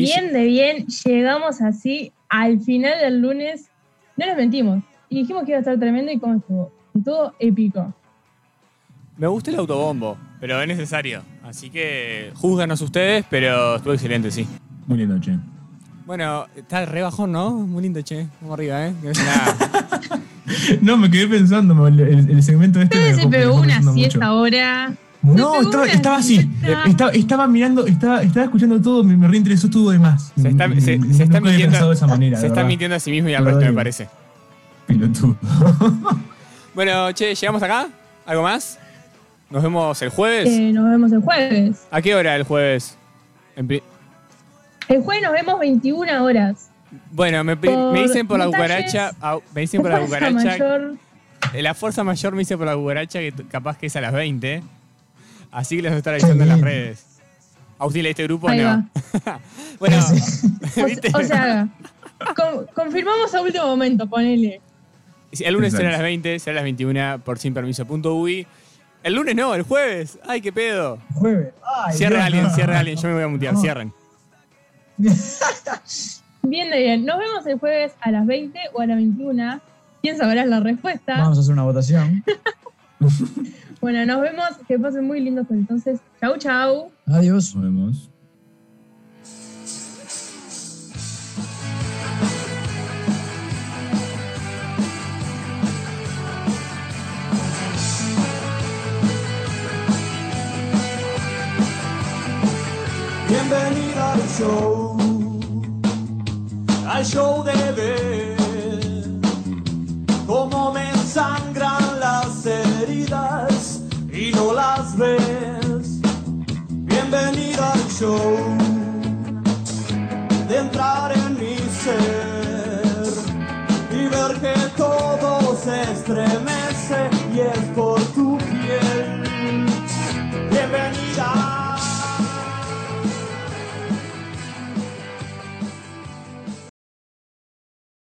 Bien de bien, llegamos así al final del lunes. No les mentimos. Y dijimos que iba a estar tremendo y como estuvo. Estuvo épico. Me gusta el autobombo, pero es necesario. Así que juzganos ustedes, pero estuvo excelente, sí. Muy lindo, che. Bueno, está re bajón, ¿no? Muy lindo, che. Vamos arriba, ¿eh? Que no es nada. No, me quedé pensando, el, el- segmento este me Se pegó una siesta ahora. No, estaba, estaba así. Estaba, estaba mirando, estaba, estaba escuchando todo, me, me reinteresó, estuvo de más. Se está, se, se está Nunca había mintiendo, de esa manera. se está verdad. mintiendo a sí mismo y al resto, me parece. Pelotudo. (laughs) Bueno, che, ¿llegamos acá? ¿Algo más? Nos vemos el jueves. Eh, nos vemos el jueves. ¿A qué hora el jueves? Pri- El jueves nos vemos 21 horas. Bueno, me, Por me dicen por la cucaracha. Me dicen por la Fuerza cucaracha. mayor. eh, La fuerza mayor me dice por la cucaracha que capaz que es a las 20. Así que les voy a estar avisando en las redes. Agustín, ¿leíste grupo o Ahí no? (laughs) bueno, (laughs) O, ¿viste? o sea, Con- confirmamos a último momento, ponele. El lunes será a las 20, será a las 21 por sinpermiso.ui. El lunes no, el jueves. Ay, qué pedo. Jueves. Ay, Cierre alguien, no. cierre alguien. Yo me voy a mutear, No. cierren. (laughs) Bien de bien. Nos vemos el jueves a las 20 o a las 21. ¿Quién sabrá la respuesta? Vamos a hacer una votación. Bueno, nos vemos. Que pasen muy lindos entonces. Chau, chau. Adiós. Nos vemos. Bienvenida al show, al show de ver cómo me sangran las heridas y no las ves. Bienvenida al show de entrar en mi ser y ver que todo se estremece y es por tu piel. Bienvenida.